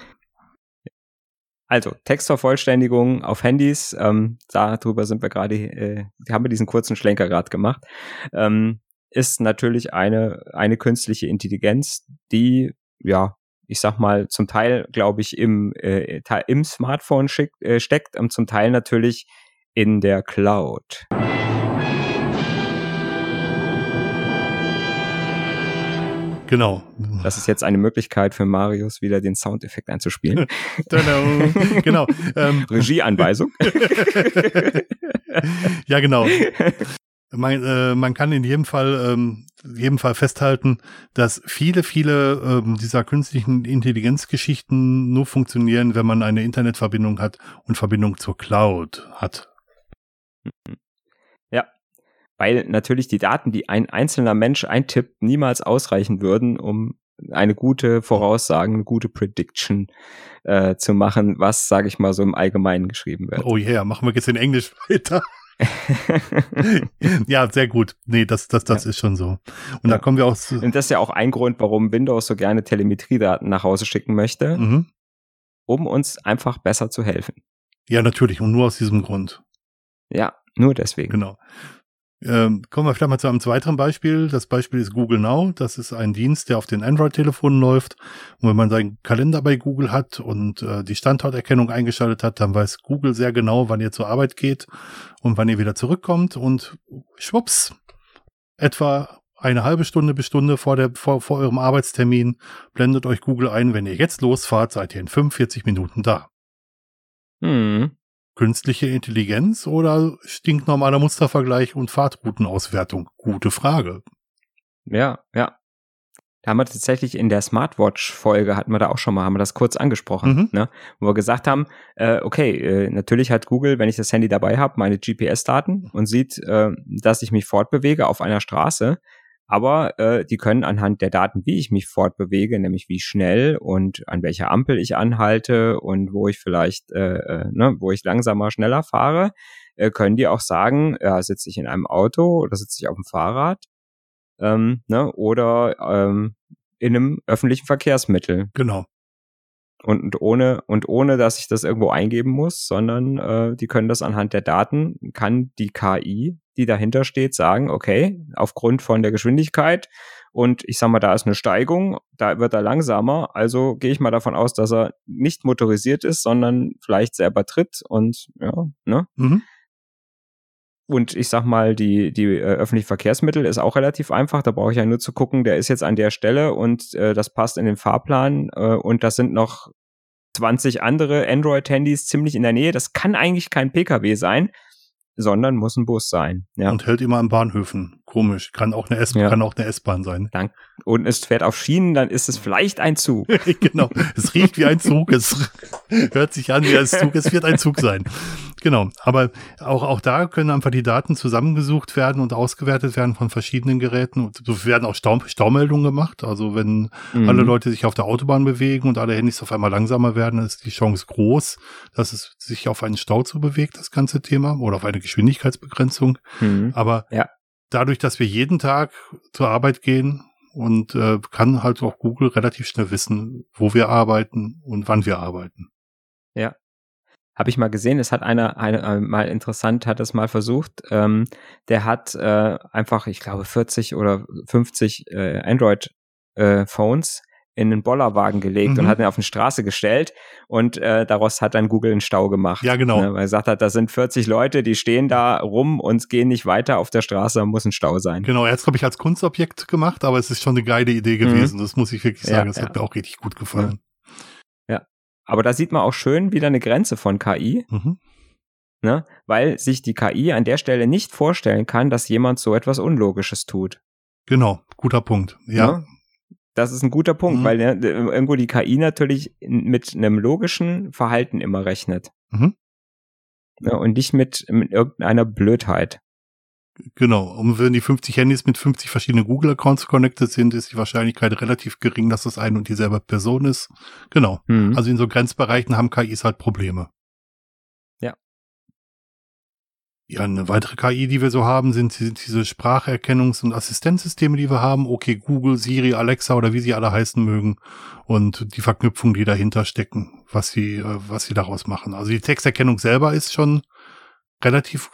Also, Textvervollständigung auf Handys, ähm, darüber sind wir gerade, äh, haben wir diesen kurzen Schlenker gerade gemacht, ähm, ist natürlich eine, eine künstliche Intelligenz, die, ja, ich sag mal, zum Teil, glaube ich, im, äh, im Smartphone schick, äh, steckt und zum Teil natürlich in der Cloud. Genau. Das ist jetzt eine Möglichkeit für Marius, wieder den Soundeffekt einzuspielen. genau. Ähm. Regieanweisung. ja, genau. Man, äh, man kann in jedem Fall, ähm, jedem Fall festhalten, dass viele, viele ähm, dieser künstlichen Intelligenzgeschichten nur funktionieren, wenn man eine Internetverbindung hat und Verbindung zur Cloud hat. Mhm weil natürlich die Daten, die ein einzelner Mensch eintippt, niemals ausreichen würden, um eine gute Voraussagen, eine gute Prediction äh, zu machen, was, sage ich mal, so im Allgemeinen geschrieben wird. Oh yeah, machen wir jetzt in Englisch weiter. ja, sehr gut. Nee, das, das, das ja. ist schon so. Und ja. da kommen wir auch zu. Und das ist ja auch ein Grund, warum Windows so gerne Telemetriedaten nach Hause schicken möchte, mhm. um uns einfach besser zu helfen. Ja, natürlich. Und nur aus diesem Grund. Ja, nur deswegen. Genau. Ähm, kommen wir vielleicht mal zu einem zweiten Beispiel. Das Beispiel ist Google Now. Das ist ein Dienst, der auf den Android-Telefonen läuft. Und wenn man seinen Kalender bei Google hat und äh, die Standorterkennung eingeschaltet hat, dann weiß Google sehr genau, wann ihr zur Arbeit geht und wann ihr wieder zurückkommt. Und schwupps, etwa eine halbe Stunde bis Stunde vor, der, vor, vor eurem Arbeitstermin blendet euch Google ein, wenn ihr jetzt losfahrt, seid ihr in 45 Minuten da. Hm künstliche Intelligenz oder stinknormaler Mustervergleich und Fahrtroutenauswertung? Gute Frage. Ja, ja. Da haben wir tatsächlich in der Smartwatch-Folge hatten wir da auch schon mal, haben wir das kurz angesprochen, mhm. ne? wo wir gesagt haben, äh, okay, äh, natürlich hat Google, wenn ich das Handy dabei habe, meine GPS-Daten und sieht, äh, dass ich mich fortbewege auf einer Straße, aber äh, die können anhand der Daten, wie ich mich fortbewege, nämlich wie schnell und an welcher Ampel ich anhalte und wo ich vielleicht, äh, äh, ne, wo ich langsamer, schneller fahre, äh, können die auch sagen, ja, sitze ich in einem Auto oder sitze ich auf dem Fahrrad ähm, ne, oder ähm, in einem öffentlichen Verkehrsmittel. Genau. Und, und ohne und ohne, dass ich das irgendwo eingeben muss, sondern äh, die können das anhand der Daten, kann die KI die dahinter steht, sagen, okay, aufgrund von der Geschwindigkeit und ich sag mal, da ist eine Steigung, da wird er langsamer, also gehe ich mal davon aus, dass er nicht motorisiert ist, sondern vielleicht selber tritt und ja, ne? Mhm. Und ich sag mal, die, die äh, öffentlichen Verkehrsmittel ist auch relativ einfach. Da brauche ich ja nur zu gucken, der ist jetzt an der Stelle und äh, das passt in den Fahrplan äh, und das sind noch 20 andere Android-Handys ziemlich in der Nähe. Das kann eigentlich kein Pkw sein, sondern muss ein Bus sein. Ja. Und hält immer an Bahnhöfen Komisch. Kann auch eine S Ja. kann auch eine S-Bahn sein. Dann, und es fährt auf Schienen, dann ist es vielleicht ein Zug. genau. Es riecht wie ein Zug. Es hört sich an wie ein Zug. Es wird ein Zug sein. Genau. Aber auch, auch da können einfach die Daten zusammengesucht werden und ausgewertet werden von verschiedenen Geräten. Und so werden auch Stau, Staumeldungen gemacht. Also wenn Mhm. alle Leute sich auf der Autobahn bewegen und alle Handys auf einmal langsamer werden, ist die Chance groß, dass es sich auf einen Stau zu bewegt, das ganze Thema, oder auf eine Geschwindigkeitsbegrenzung. Mhm. Aber Ja. dadurch, dass wir jeden Tag zur Arbeit gehen und äh, kann halt auch Google relativ schnell wissen, wo wir arbeiten und wann wir arbeiten. Habe ich mal gesehen, es hat einer, eine, äh, mal interessant, hat es mal versucht. Ähm, der hat äh, einfach, ich glaube, 40 oder 50 äh, Android-Phones in einen Bollerwagen gelegt Mhm. und hat ihn auf eine Straße gestellt und äh, daraus hat dann Google einen Stau gemacht. Ja, genau. Ne, weil er gesagt hat, da sind 40 Leute, die stehen da rum und gehen nicht weiter auf der Straße, da muss ein Stau sein. Genau, er hat es, glaube ich, als Kunstobjekt gemacht, aber es ist schon eine geile Idee gewesen. Das muss ich wirklich Mhm. Ja, sagen. Das ja. hat mir auch richtig gut gefallen. Aber da sieht man auch schön wieder eine Grenze von KI, Mhm. ne? weil sich die KI an der Stelle nicht vorstellen kann, dass jemand so etwas Unlogisches tut. Genau, guter Punkt. Ja, Ne? Das ist ein guter Punkt, Mhm. weil ne, irgendwo die KI natürlich mit einem logischen Verhalten immer rechnet. Mhm. Ne? Und nicht mit, mit irgendeiner Blödheit. Genau. Und wenn die 50 Handys mit 50 verschiedenen Google-Accounts connected sind, ist die Wahrscheinlichkeit relativ gering, dass das eine und dieselbe Person ist. Genau. Mhm. Also in so Grenzbereichen haben KIs halt Probleme. Ja. Ja, eine weitere KI, die wir so haben, sind die- diese Spracherkennungs- und Assistenzsysteme, die wir haben. Okay, Google, Siri, Alexa oder wie sie alle heißen mögen. Und die Verknüpfungen, die dahinter stecken, was sie, äh, was sie daraus machen. Also die Texterkennung selber ist schon relativ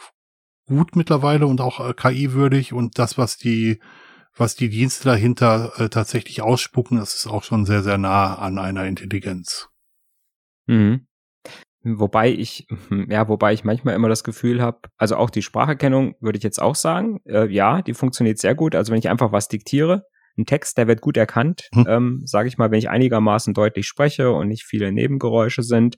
gut mittlerweile und auch äh, KI-würdig. Und das, was die, was die Dienste dahinter äh, tatsächlich ausspucken, das ist auch schon sehr, sehr nah an einer Intelligenz. Mhm. Wobei ich, ja, wobei ich manchmal immer das Gefühl habe, also auch die Spracherkennung würde ich jetzt auch sagen, äh, ja, die funktioniert sehr gut. Also wenn ich einfach was diktiere, ein Text, der wird gut erkannt, Hm. ähm, sage ich mal, wenn ich einigermaßen deutlich spreche und nicht viele Nebengeräusche sind.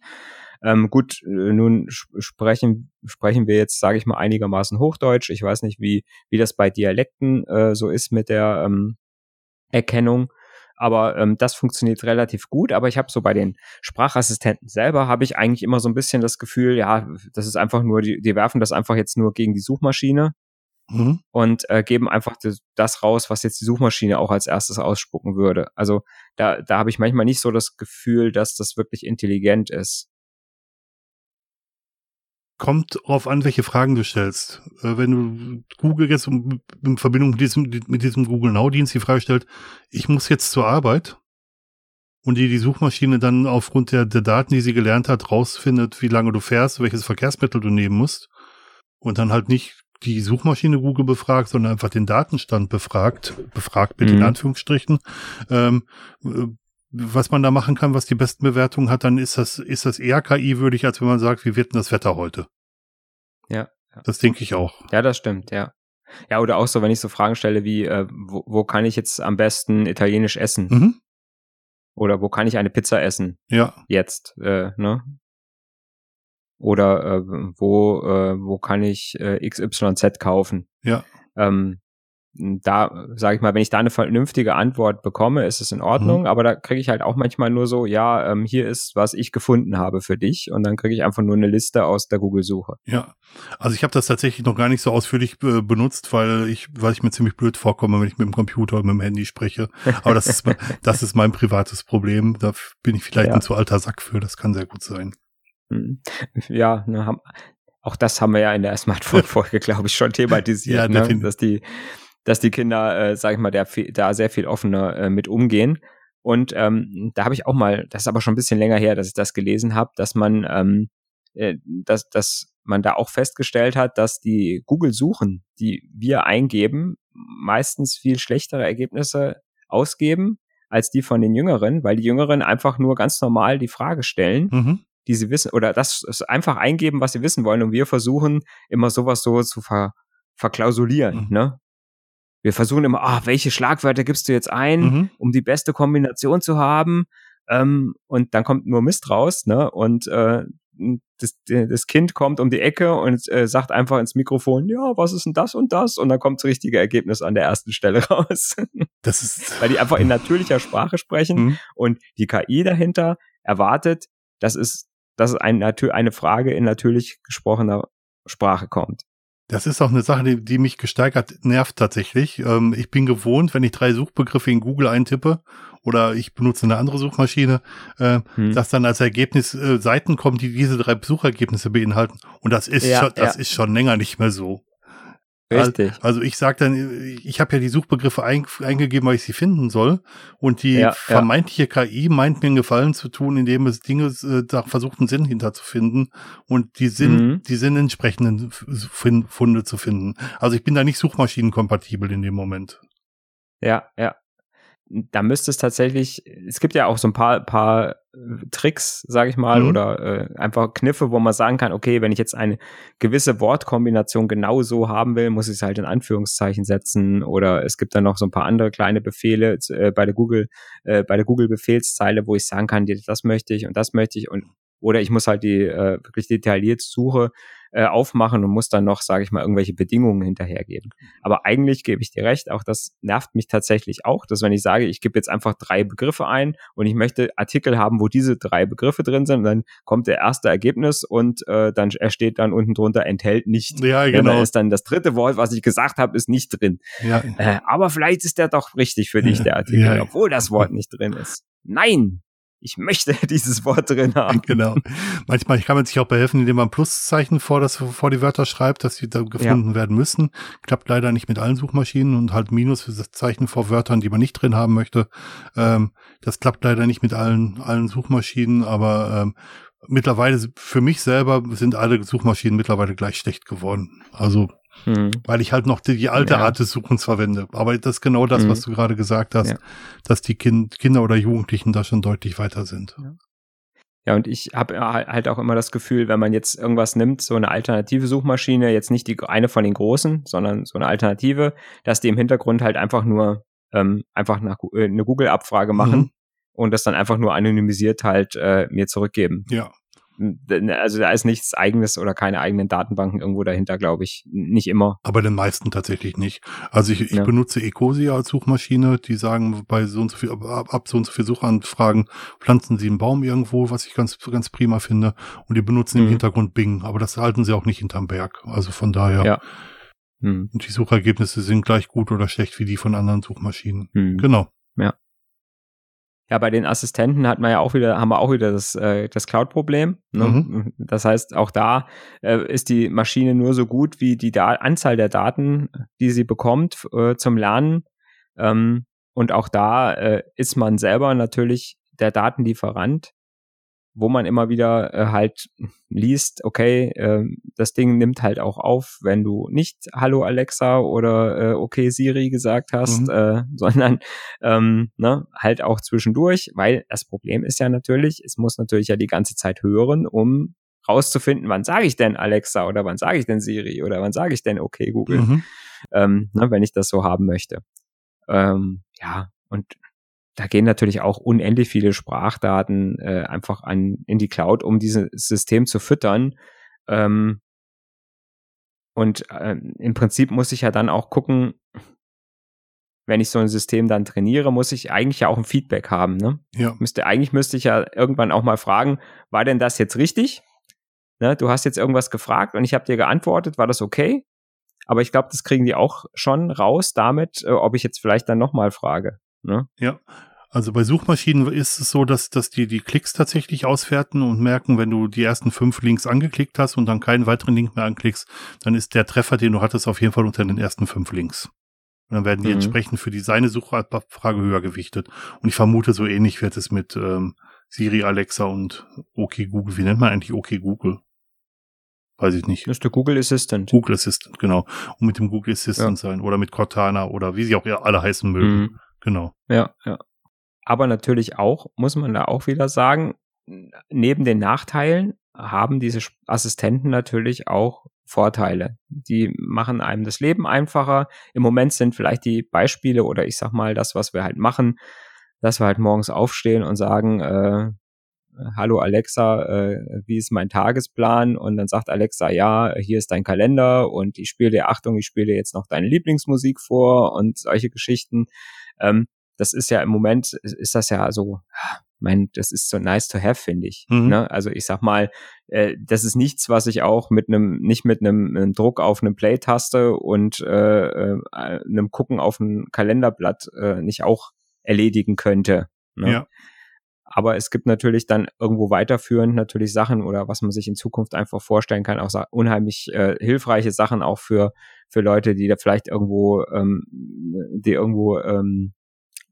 Ähm, gut, äh, nun sp- sprechen sprechen wir jetzt, sage ich mal, einigermaßen Hochdeutsch. Ich weiß nicht, wie wie das bei Dialekten äh, so ist mit der ähm, Erkennung. Aber ähm, das funktioniert relativ gut. Aber ich habe so bei den Sprachassistenten selber habe ich eigentlich immer so ein bisschen das Gefühl, ja, das ist einfach nur, die, die werfen das einfach jetzt nur gegen die Suchmaschine Mhm. und äh, geben einfach das, das raus, was jetzt die Suchmaschine auch als erstes ausspucken würde. Also da, da habe ich manchmal nicht so das Gefühl, dass das wirklich intelligent ist. Kommt drauf an, welche Fragen du stellst. Äh, wenn du Google jetzt um- in Verbindung mit diesem, mit diesem Google Now Dienst die Frage stellt, ich muss jetzt zur Arbeit und die, die Suchmaschine dann aufgrund der, der Daten, die sie gelernt hat, rausfindet, wie lange du fährst, welches Verkehrsmittel du nehmen musst und dann halt nicht die Suchmaschine Google befragt, sondern einfach den Datenstand befragt, befragt mit in Mhm. Anführungsstrichen, ähm, äh, was man da machen kann, was die besten Bewertungen hat, dann ist das, ist das eher KI-würdig, als wenn man sagt, wie wird denn das Wetter heute? Ja, ja. Das denke ich auch. Ja, das stimmt, ja. Ja, oder auch so, wenn ich so Fragen stelle wie, äh, wo, wo kann ich jetzt am besten italienisch essen? Mhm. Oder wo kann ich eine Pizza essen? Ja, Jetzt, äh, ne? Oder äh, wo, äh, wo kann ich äh, XYZ kaufen? ja. Ähm, da, sage ich mal, wenn ich da eine vernünftige Antwort bekomme, ist es in Ordnung, aber da kriege ich halt auch manchmal nur so, ja, ähm, hier ist, was ich gefunden habe für dich und dann kriege ich einfach nur eine Liste aus der Google-Suche. Ja, also ich habe das tatsächlich noch gar nicht so ausführlich äh, benutzt, weil ich, weil ich mir ziemlich blöd vorkomme, wenn ich mit dem Computer und mit dem Handy spreche. Aber das ist, das ist mein privates Problem. Da bin ich vielleicht Ja. ein zu alter Sack für. Das kann sehr gut sein. Hm. Ja, ne, haben, auch das haben wir ja in der Smartphone-Folge, glaube ich, schon thematisiert, Ja, ne? dass die, dass die Kinder, äh, sag ich mal, der, da sehr viel offener äh, mit umgehen. Und ähm, da habe ich auch mal, das ist aber schon ein bisschen länger her, dass ich das gelesen habe, dass man, ähm, äh, dass, dass man da auch festgestellt hat, dass die Google-Suchen, die wir eingeben, meistens viel schlechtere Ergebnisse ausgeben als die von den Jüngeren, weil die Jüngeren einfach nur ganz normal die Frage stellen Mhm. die sie wissen, oder das einfach eingeben, was sie wissen wollen. Und wir versuchen immer sowas so zu ver, verklausulieren, Mhm. ne? Wir versuchen immer, ah, welche Schlagwörter gibst du jetzt ein, Mhm. um die beste Kombination zu haben? Ähm, und dann kommt nur Mist raus, ne? Und äh, das, das Kind kommt um die Ecke und äh, sagt einfach ins Mikrofon, ja, was ist denn das und das? Und dann kommt das richtige Ergebnis an der ersten Stelle raus. Das ist. Weil die einfach in natürlicher Sprache sprechen mhm. und die KI dahinter erwartet, dass es, dass ein, eine Frage in natürlich gesprochener Sprache kommt. Das ist auch eine Sache, die, die mich gesteigert nervt tatsächlich. Ähm, ich bin gewohnt, wenn ich drei Suchbegriffe in Google eintippe oder ich benutze eine andere Suchmaschine, äh, hm. dass dann als Ergebnis äh, Seiten kommen, die diese drei Suchergebnisse beinhalten. Und das ist ja, schon, das ja. ist schon länger nicht mehr so. Richtig. Also ich sage dann, ich habe ja die Suchbegriffe ein, eingegeben, weil ich sie finden soll. Und die ja, vermeintliche ja. KI meint mir einen Gefallen zu tun, indem es Dinge äh, da versucht, einen Sinn hinterzufinden und die Sinn, mhm. die Sinn entsprechenden Funde zu finden. Also ich bin da nicht suchmaschinenkompatibel in dem Moment. Ja, ja da müsste es tatsächlich, es gibt ja auch so ein paar, paar Tricks, sage ich mal, mhm. oder äh, einfach Kniffe, wo man sagen kann, okay, wenn ich jetzt eine gewisse Wortkombination genau so haben will, muss ich es halt in Anführungszeichen setzen. Oder es gibt dann noch so ein paar andere kleine Befehle äh, bei der Google, äh, bei der Google Befehlszeile, wo ich sagen kann, das möchte ich und das möchte ich und oder ich muss halt die äh, wirklich detailliert Suche äh, aufmachen und muss dann noch, sage ich mal, irgendwelche Bedingungen hinterhergeben. Aber eigentlich gebe ich dir recht, auch das nervt mich tatsächlich auch, dass wenn ich sage, ich gebe jetzt einfach drei Begriffe ein und ich möchte Artikel haben, wo diese drei Begriffe drin sind, dann kommt der erste Ergebnis und äh, dann steht dann unten drunter enthält nicht. Ja, genau. Dann ist dann das dritte Wort, was ich gesagt habe, ist nicht drin. Ja. Äh, aber vielleicht ist der doch richtig für dich, der Artikel, ja. obwohl das Wort nicht drin ist. Nein, ich möchte dieses Wort drin haben. Genau. Manchmal kann man sich auch behelfen, indem man Pluszeichen vor, das, vor die Wörter schreibt, dass sie da gefunden ja. werden müssen. Klappt leider nicht mit allen Suchmaschinen und halt Minus für das Zeichen vor Wörtern, die man nicht drin haben möchte. Ähm, das klappt leider nicht mit allen, allen Suchmaschinen, aber ähm, mittlerweile für mich selber sind alle Suchmaschinen mittlerweile gleich schlecht geworden. Also hm. Weil ich halt noch die, die alte ja. Art des Suchens verwende. Aber das ist genau das, hm. was du gerade gesagt hast, ja. dass die kind, Kinder oder Jugendlichen da schon deutlich weiter sind. Ja. Ja, und ich habe halt auch immer das Gefühl, wenn man jetzt irgendwas nimmt, so eine alternative Suchmaschine, jetzt nicht die eine von den großen, sondern so eine Alternative, dass die im Hintergrund halt einfach nur ähm, einfach nach, äh, eine Google-Abfrage machen mhm. und das dann einfach nur anonymisiert halt äh, mir zurückgeben. Ja also da ist nichts eigenes oder keine eigenen Datenbanken irgendwo dahinter, glaube ich. Nicht immer. Aber den meisten tatsächlich nicht. Also ich, ich ja. benutze Ecosia als Suchmaschine, die sagen bei so und so viel, ab, ab so und so viel Suchanfragen pflanzen sie einen Baum irgendwo, was ich ganz, ganz prima finde. Und die benutzen mhm. im Hintergrund Bing. Aber das halten sie auch nicht hinterm Berg. Also von daher. Ja. Mhm. Und die Suchergebnisse sind gleich gut oder schlecht wie die von anderen Suchmaschinen. Mhm. Genau. Ja. Ja, bei den Assistenten hat man ja auch wieder, haben wir auch wieder das, äh, das Cloud-Problem. Ne? Mhm. Das heißt, auch da äh, ist die Maschine nur so gut wie die da Anzahl der Daten, die sie bekommt äh, zum Lernen. Ähm, und auch da äh, ist man selber natürlich der Datenlieferant wo man immer wieder äh, halt liest, okay, äh, das Ding nimmt halt auch auf, wenn du nicht Hallo Alexa oder äh, okay Siri gesagt hast, mhm. äh, sondern ähm, ne, halt auch zwischendurch, weil das Problem ist ja natürlich, es muss natürlich ja die ganze Zeit hören, um rauszufinden, wann sage ich denn Alexa oder wann sage ich denn Siri oder wann sage ich denn okay Google, mhm. ähm, ne, wenn ich das so haben möchte. Ähm, ja, und da gehen natürlich auch unendlich viele Sprachdaten äh, einfach an in die Cloud, um dieses System zu füttern. Ähm, und äh, im Prinzip muss ich ja dann auch gucken, wenn ich so ein System dann trainiere, muss ich eigentlich ja auch ein Feedback haben. Ne? Ja. Müsste, eigentlich müsste ich ja irgendwann auch mal fragen, war denn das jetzt richtig? Ne, du hast jetzt irgendwas gefragt und ich habe dir geantwortet, war das okay? Aber ich glaube, das kriegen die auch schon raus damit, äh, ob ich jetzt vielleicht dann nochmal frage. Ne? Ja, also bei Suchmaschinen ist es so, dass, dass die die Klicks tatsächlich auswerten und merken, wenn du die ersten fünf Links angeklickt hast und dann keinen weiteren Link mehr anklickst, dann ist der Treffer, den du hattest, auf jeden Fall unter den ersten fünf Links. Und dann werden die mhm. entsprechend für die seine Suchfrage höher gewichtet. Und ich vermute, so ähnlich wird es mit ähm, Siri, Alexa und OK Google. Wie nennt man eigentlich OK Google? Weiß ich nicht. Das ist der Google Assistant. Google Assistant, genau. Und mit dem Google Assistant ja. sein. Oder mit Cortana oder wie sie auch alle heißen mögen. Mhm. Genau. Ja, ja. Aber natürlich auch, muss man da auch wieder sagen, neben den Nachteilen haben diese Assistenten natürlich auch Vorteile. Die machen einem das Leben einfacher. Im Moment sind vielleicht die Beispiele oder ich sag mal das, was wir halt machen, dass wir halt morgens aufstehen und sagen, äh, hallo Alexa, äh, wie ist mein Tagesplan? Und dann sagt Alexa, ja, hier ist dein Kalender und ich spiele dir, Achtung, ich spiele dir jetzt noch deine Lieblingsmusik vor und solche Geschichten. Ähm, das ist ja im Moment, ist das ja so, mein, das ist so nice to have, finde ich. Mhm. Ne? Also ich sag mal, äh, das ist nichts, was ich auch mit einem, nicht mit einem, Druck auf eine Play-Taste und äh, äh, einem Gucken auf ein Kalenderblatt äh, nicht auch erledigen könnte. Ne? Ja. Aber es gibt natürlich dann irgendwo weiterführend natürlich Sachen oder was man sich in Zukunft einfach vorstellen kann, auch unheimlich äh, hilfreiche Sachen auch für für Leute, die da vielleicht irgendwo, ähm, die irgendwo ähm,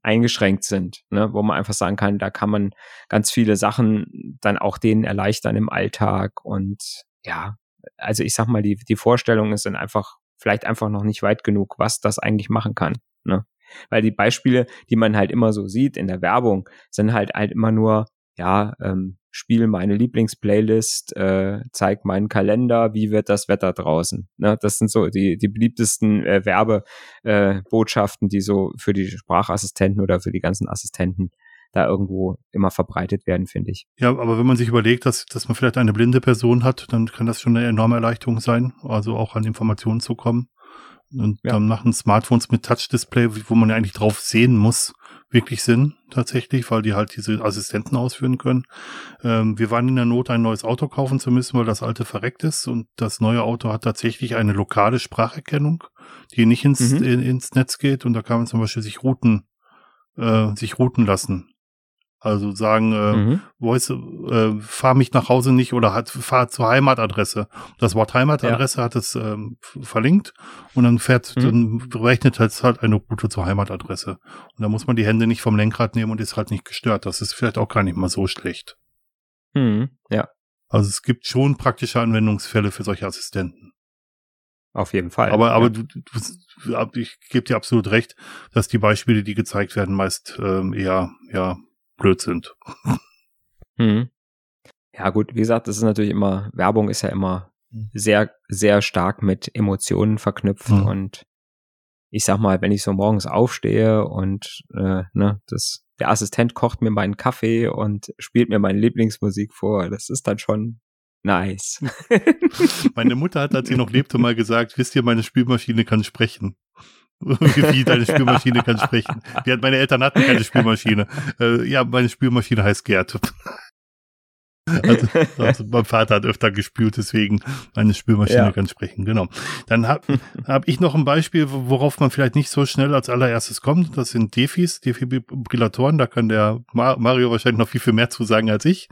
eingeschränkt sind, ne, wo man einfach sagen kann, da kann man ganz viele Sachen dann auch denen erleichtern im Alltag und ja, also ich sag mal, die, die Vorstellungen sind einfach vielleicht einfach noch nicht weit genug, was das eigentlich machen kann, ne? Weil die Beispiele, die man halt immer so sieht in der Werbung, sind halt halt immer nur, ja, ähm, spiel meine Lieblingsplaylist, äh, zeig meinen Kalender, wie wird das Wetter draußen. Ne? Das sind so die, die beliebtesten äh, Werbebotschaften, äh, die so für die Sprachassistenten oder für die ganzen Assistenten da irgendwo immer verbreitet werden, finde ich. Ja, aber wenn man sich überlegt, dass, dass man vielleicht eine blinde Person hat, dann kann das schon eine enorme Erleichterung sein, also auch an Informationen zu kommen. Und ja. dann machen Smartphones mit Touch-Display, wo man ja eigentlich drauf sehen muss, wirklich Sinn tatsächlich, weil die halt diese Assistenten ausführen können. Ähm, wir waren in der Not, ein neues Auto kaufen zu müssen, weil das alte verreckt ist und das neue Auto hat tatsächlich eine lokale Spracherkennung, die nicht ins, mhm. in, ins Netz geht und da kann man zum Beispiel sich routen, äh, sich routen lassen. Also sagen, äh, mhm. Voice, äh, fahr mich nach Hause nicht oder hat, fahr zur Heimatadresse. Das Wort Heimatadresse ja. hat es ähm, verlinkt und dann fährt, mhm. dann berechnet es halt eine Route zur Heimatadresse. Und da muss man die Hände nicht vom Lenkrad nehmen und ist halt nicht gestört. Das ist vielleicht auch gar nicht mal so schlecht. Mhm. Ja. Also es gibt schon praktische Anwendungsfälle für solche Assistenten. Auf jeden Fall. Aber, aber ja. du, du, ich gebe dir absolut recht, dass die Beispiele, die gezeigt werden, meist ähm, eher, ja, blöd sind. Hm. Ja, gut, wie gesagt, das ist natürlich immer, Werbung ist ja immer hm. sehr, sehr stark mit Emotionen verknüpft mhm. und ich sag mal, wenn ich so morgens aufstehe und äh, ne, das, der Assistent kocht mir meinen Kaffee und spielt mir meine Lieblingsmusik vor, das ist dann schon nice. meine Mutter hat, als sie noch lebte, mal gesagt, wisst ihr, meine Spülmaschine kann sprechen. Wie deine Spülmaschine kann sprechen. Die hat, meine Eltern hatten keine Spülmaschine. Äh, ja, meine Spülmaschine heißt Gerd. Also, also, mein Vater hat öfter gespült, deswegen meine Spülmaschine ja. kann sprechen. Genau. Dann habe hab ich noch ein Beispiel, worauf man vielleicht nicht so schnell als allererstes kommt. Das sind Defis, Defibrillatoren. Da kann der Mario wahrscheinlich noch viel, viel mehr zu sagen als ich,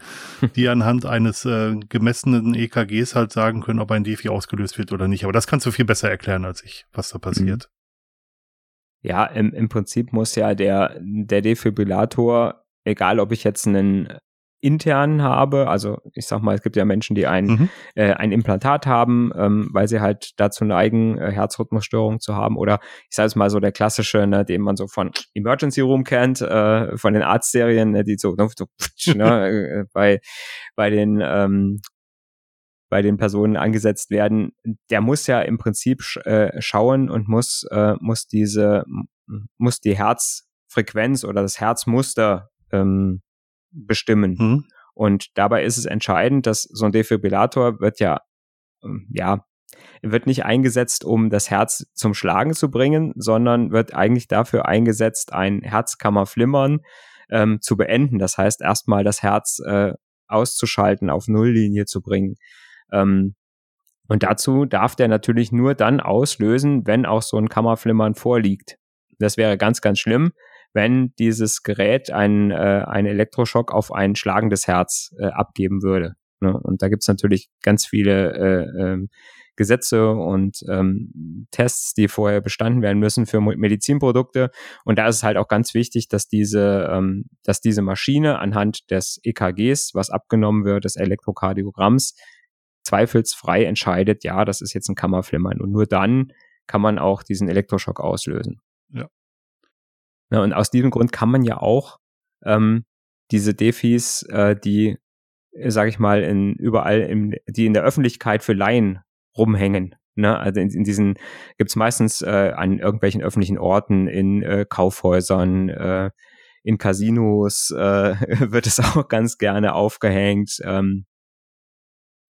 die anhand eines äh, gemessenen EKGs halt sagen können, ob ein Defi ausgelöst wird oder nicht. Aber das kannst du viel besser erklären als ich, was da passiert. Ja, im, im Prinzip muss ja der, der Defibrillator, egal ob ich jetzt einen internen habe, also ich sag mal, es gibt ja Menschen, die ein, mhm. äh, ein Implantat haben, ähm, weil sie halt dazu neigen, äh, Herzrhythmusstörungen zu haben oder ich sage es mal so der klassische, ne, den man so von Emergency Room kennt, äh, von den Arztserien, ne, die so, ne, so ne, äh, bei, bei den ähm, bei den Personen angesetzt werden, der muss ja im Prinzip sch äh, schauen und muss, äh, muss diese, muss die Herzfrequenz oder das Herzmuster ähm, bestimmen. Mhm. Und dabei ist es entscheidend, dass so ein Defibrillator wird ja, ähm, ja, wird nicht eingesetzt, um das Herz zum Schlagen zu bringen, sondern wird eigentlich dafür eingesetzt, ein Herzkammerflimmern ähm, zu beenden. Das heißt, erstmal das Herz äh, auszuschalten, auf Nulllinie zu bringen. Ähm, und dazu darf der natürlich nur dann auslösen, wenn auch so ein Kammerflimmern vorliegt. Das wäre ganz, ganz schlimm, wenn dieses Gerät einen, äh, einen Elektroschock auf ein schlagendes Herz äh, abgeben würde. Ne? Und da gibt's natürlich ganz viele äh, äh, Gesetze und ähm, Tests, die vorher bestanden werden müssen für Medizinprodukte. Und da ist es halt auch ganz wichtig, dass diese, ähm, dass diese Maschine anhand des EKGs, was abgenommen wird, des Elektrokardiogramms, zweifelsfrei entscheidet, ja, das ist jetzt ein Kammerflimmern. Und nur dann kann man auch diesen Elektroschock auslösen. Ja. ja und aus diesem Grund kann man ja auch ähm, diese Defis, äh, die, sage ich mal, in überall, im, die in der Öffentlichkeit für Laien rumhängen. Ne? Also in, in diesen gibt's meistens äh, an irgendwelchen öffentlichen Orten, in äh, Kaufhäusern, äh, in Casinos äh, wird es auch ganz gerne aufgehängt. Ähm,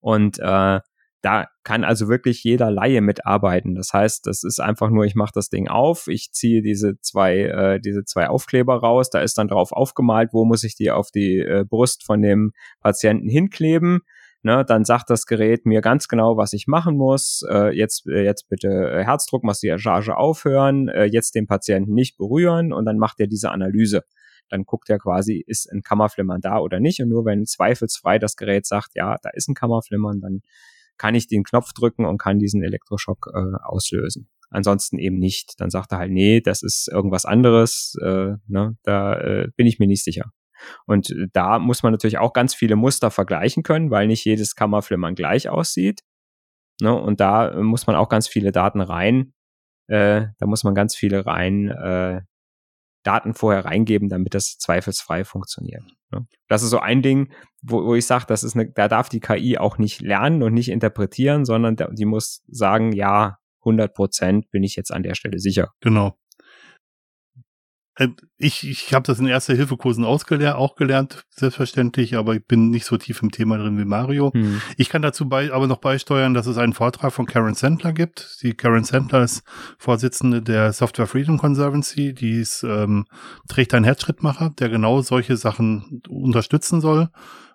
und äh, da kann also wirklich jeder Laie mitarbeiten. Das heißt, das ist einfach nur, ich mache das Ding auf, ich ziehe diese zwei, äh, diese zwei Aufkleber raus, da ist dann drauf aufgemalt, wo muss ich die auf die äh, Brust von dem Patienten hinkleben. Ne, dann sagt das Gerät mir ganz genau, was ich machen muss. Äh, jetzt, äh, jetzt bitte äh, Herzdruckmassage aufhören, äh, jetzt den Patienten nicht berühren und dann macht er diese Analyse. Dann guckt er quasi, ist ein Kammerflimmern da oder nicht. Und nur wenn zweifelsfrei das Gerät sagt, ja, da ist ein Kammerflimmern, dann kann ich den Knopf drücken und kann diesen Elektroschock äh, auslösen. Ansonsten eben nicht. Dann sagt er halt, nee, das ist irgendwas anderes, äh, ne, da äh, bin ich mir nicht sicher. Und da muss man natürlich auch ganz viele Muster vergleichen können, weil nicht jedes Kammerflimmern gleich aussieht. Ne? Und da muss man auch ganz viele Daten rein, äh, da muss man ganz viele rein äh, Daten vorher reingeben, damit das zweifelsfrei funktioniert. Ne? Das ist so ein Ding, wo, wo ich sage, das ist eine, da darf die KI auch nicht lernen und nicht interpretieren, sondern die muss sagen, ja, 100 Prozent bin ich jetzt an der Stelle sicher. Genau. Äh, ich, ich habe das in Erste-Hilfe-Kursen ausgelernt, auch gelernt, selbstverständlich, aber ich bin nicht so tief im Thema drin wie Mario. Hm. Ich kann dazu bei, aber noch beisteuern, dass es einen Vortrag von Karen Sandler gibt. Die Karen Sandler ist Vorsitzende der Software Freedom Conservancy, die ist, ähm, trägt einen Herzschrittmacher, der genau solche Sachen unterstützen soll.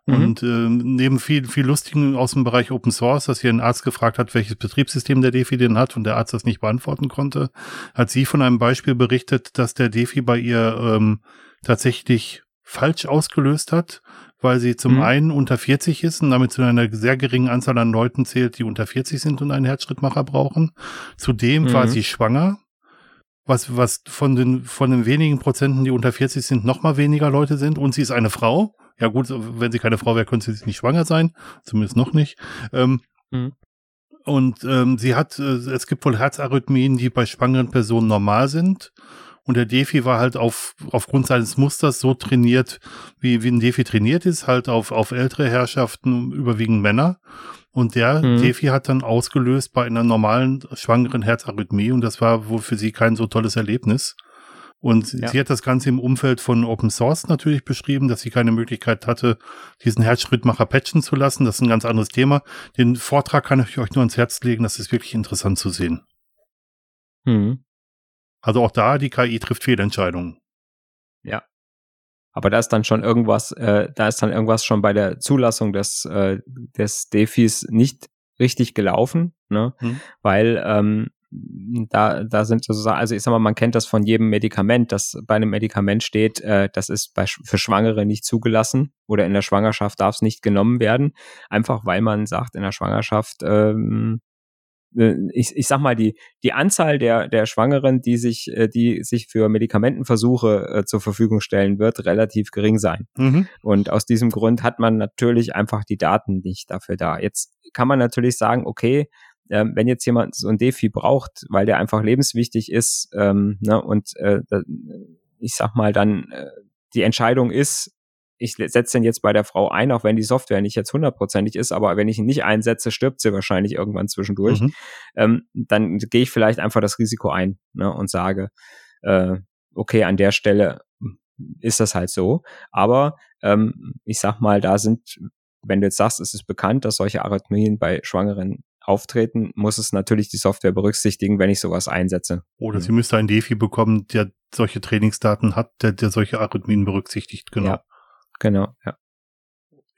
Mhm. Und äh, neben viel, viel Lustigen aus dem Bereich Open Source, dass hier ein Arzt gefragt hat, welches Betriebssystem der Defi denn hat und der Arzt das nicht beantworten konnte, hat sie von einem Beispiel berichtet, dass der Defi bei ihr ähm, tatsächlich falsch ausgelöst hat, weil sie zum mhm. einen unter 40 ist und damit zu einer sehr geringen Anzahl an Leuten zählt, die unter 40 sind und einen Herzschrittmacher brauchen. Zudem mhm. war sie schwanger was, was von den, von den wenigen Prozenten, die unter 40 sind, noch mal weniger Leute sind und sie ist eine Frau. Ja gut, wenn sie keine Frau wäre, könnte sie nicht schwanger sein, zumindest noch nicht. Ähm, mhm. Und ähm, sie hat, äh, es gibt wohl Herzarrhythmien, die bei schwangeren Personen normal sind. Und der Defi war halt auf, aufgrund seines Musters so trainiert, wie, wie ein Defi trainiert ist, halt auf, auf ältere Herrschaften, überwiegend Männer. Und der mhm. Defi hat dann ausgelöst bei einer normalen schwangeren Herzarrhythmie und das war wohl für sie kein so tolles Erlebnis. Und ja. sie hat das Ganze im Umfeld von Open Source natürlich beschrieben, dass sie keine Möglichkeit hatte, diesen Herzschrittmacher patchen zu lassen. Das ist ein ganz anderes Thema. Den Vortrag kann ich euch nur ans Herz legen. Das ist wirklich interessant zu sehen. Mhm. Also auch da, die KI trifft Fehlentscheidungen. Ja. Aber da ist dann schon irgendwas, äh, da ist dann irgendwas schon bei der Zulassung des, äh, des Defis nicht richtig gelaufen, ne? Mhm. Weil ähm, da, da sind sozusagen, also ich sag mal, man kennt das von jedem Medikament, dass bei einem Medikament steht, äh, das ist bei, für Schwangere nicht zugelassen oder in der Schwangerschaft darf es nicht genommen werden, einfach weil man sagt, in der Schwangerschaft, ähm, äh, ich, ich sag mal, die, die Anzahl der, der Schwangeren, die sich, äh, die sich für Medikamentenversuche äh, zur Verfügung stellen, wird relativ gering sein. Mhm. Und aus diesem Grund hat man natürlich einfach die Daten nicht dafür da. Jetzt kann man natürlich sagen, okay, ähm, wenn jetzt jemand so ein Defi braucht, weil der einfach lebenswichtig ist, ähm, ne, und äh, ich sag mal dann, äh, die Entscheidung ist, ich setze den jetzt bei der Frau ein, auch wenn die Software nicht jetzt hundertprozentig ist, aber wenn ich ihn nicht einsetze, stirbt sie wahrscheinlich irgendwann zwischendurch. Mhm. Ähm, dann gehe ich vielleicht einfach das Risiko ein ne, und sage, äh, okay, an der Stelle ist das halt so. Aber ähm, ich sag mal, da sind, wenn du jetzt sagst, es ist bekannt, dass solche Arrhythmien bei Schwangeren auftreten, muss es natürlich die Software berücksichtigen, wenn ich sowas einsetze. Oder mhm. sie müsste einen Defi bekommen, der solche Trainingsdaten hat, der, der solche Arrhythmien berücksichtigt, genau. Ja, genau, ja.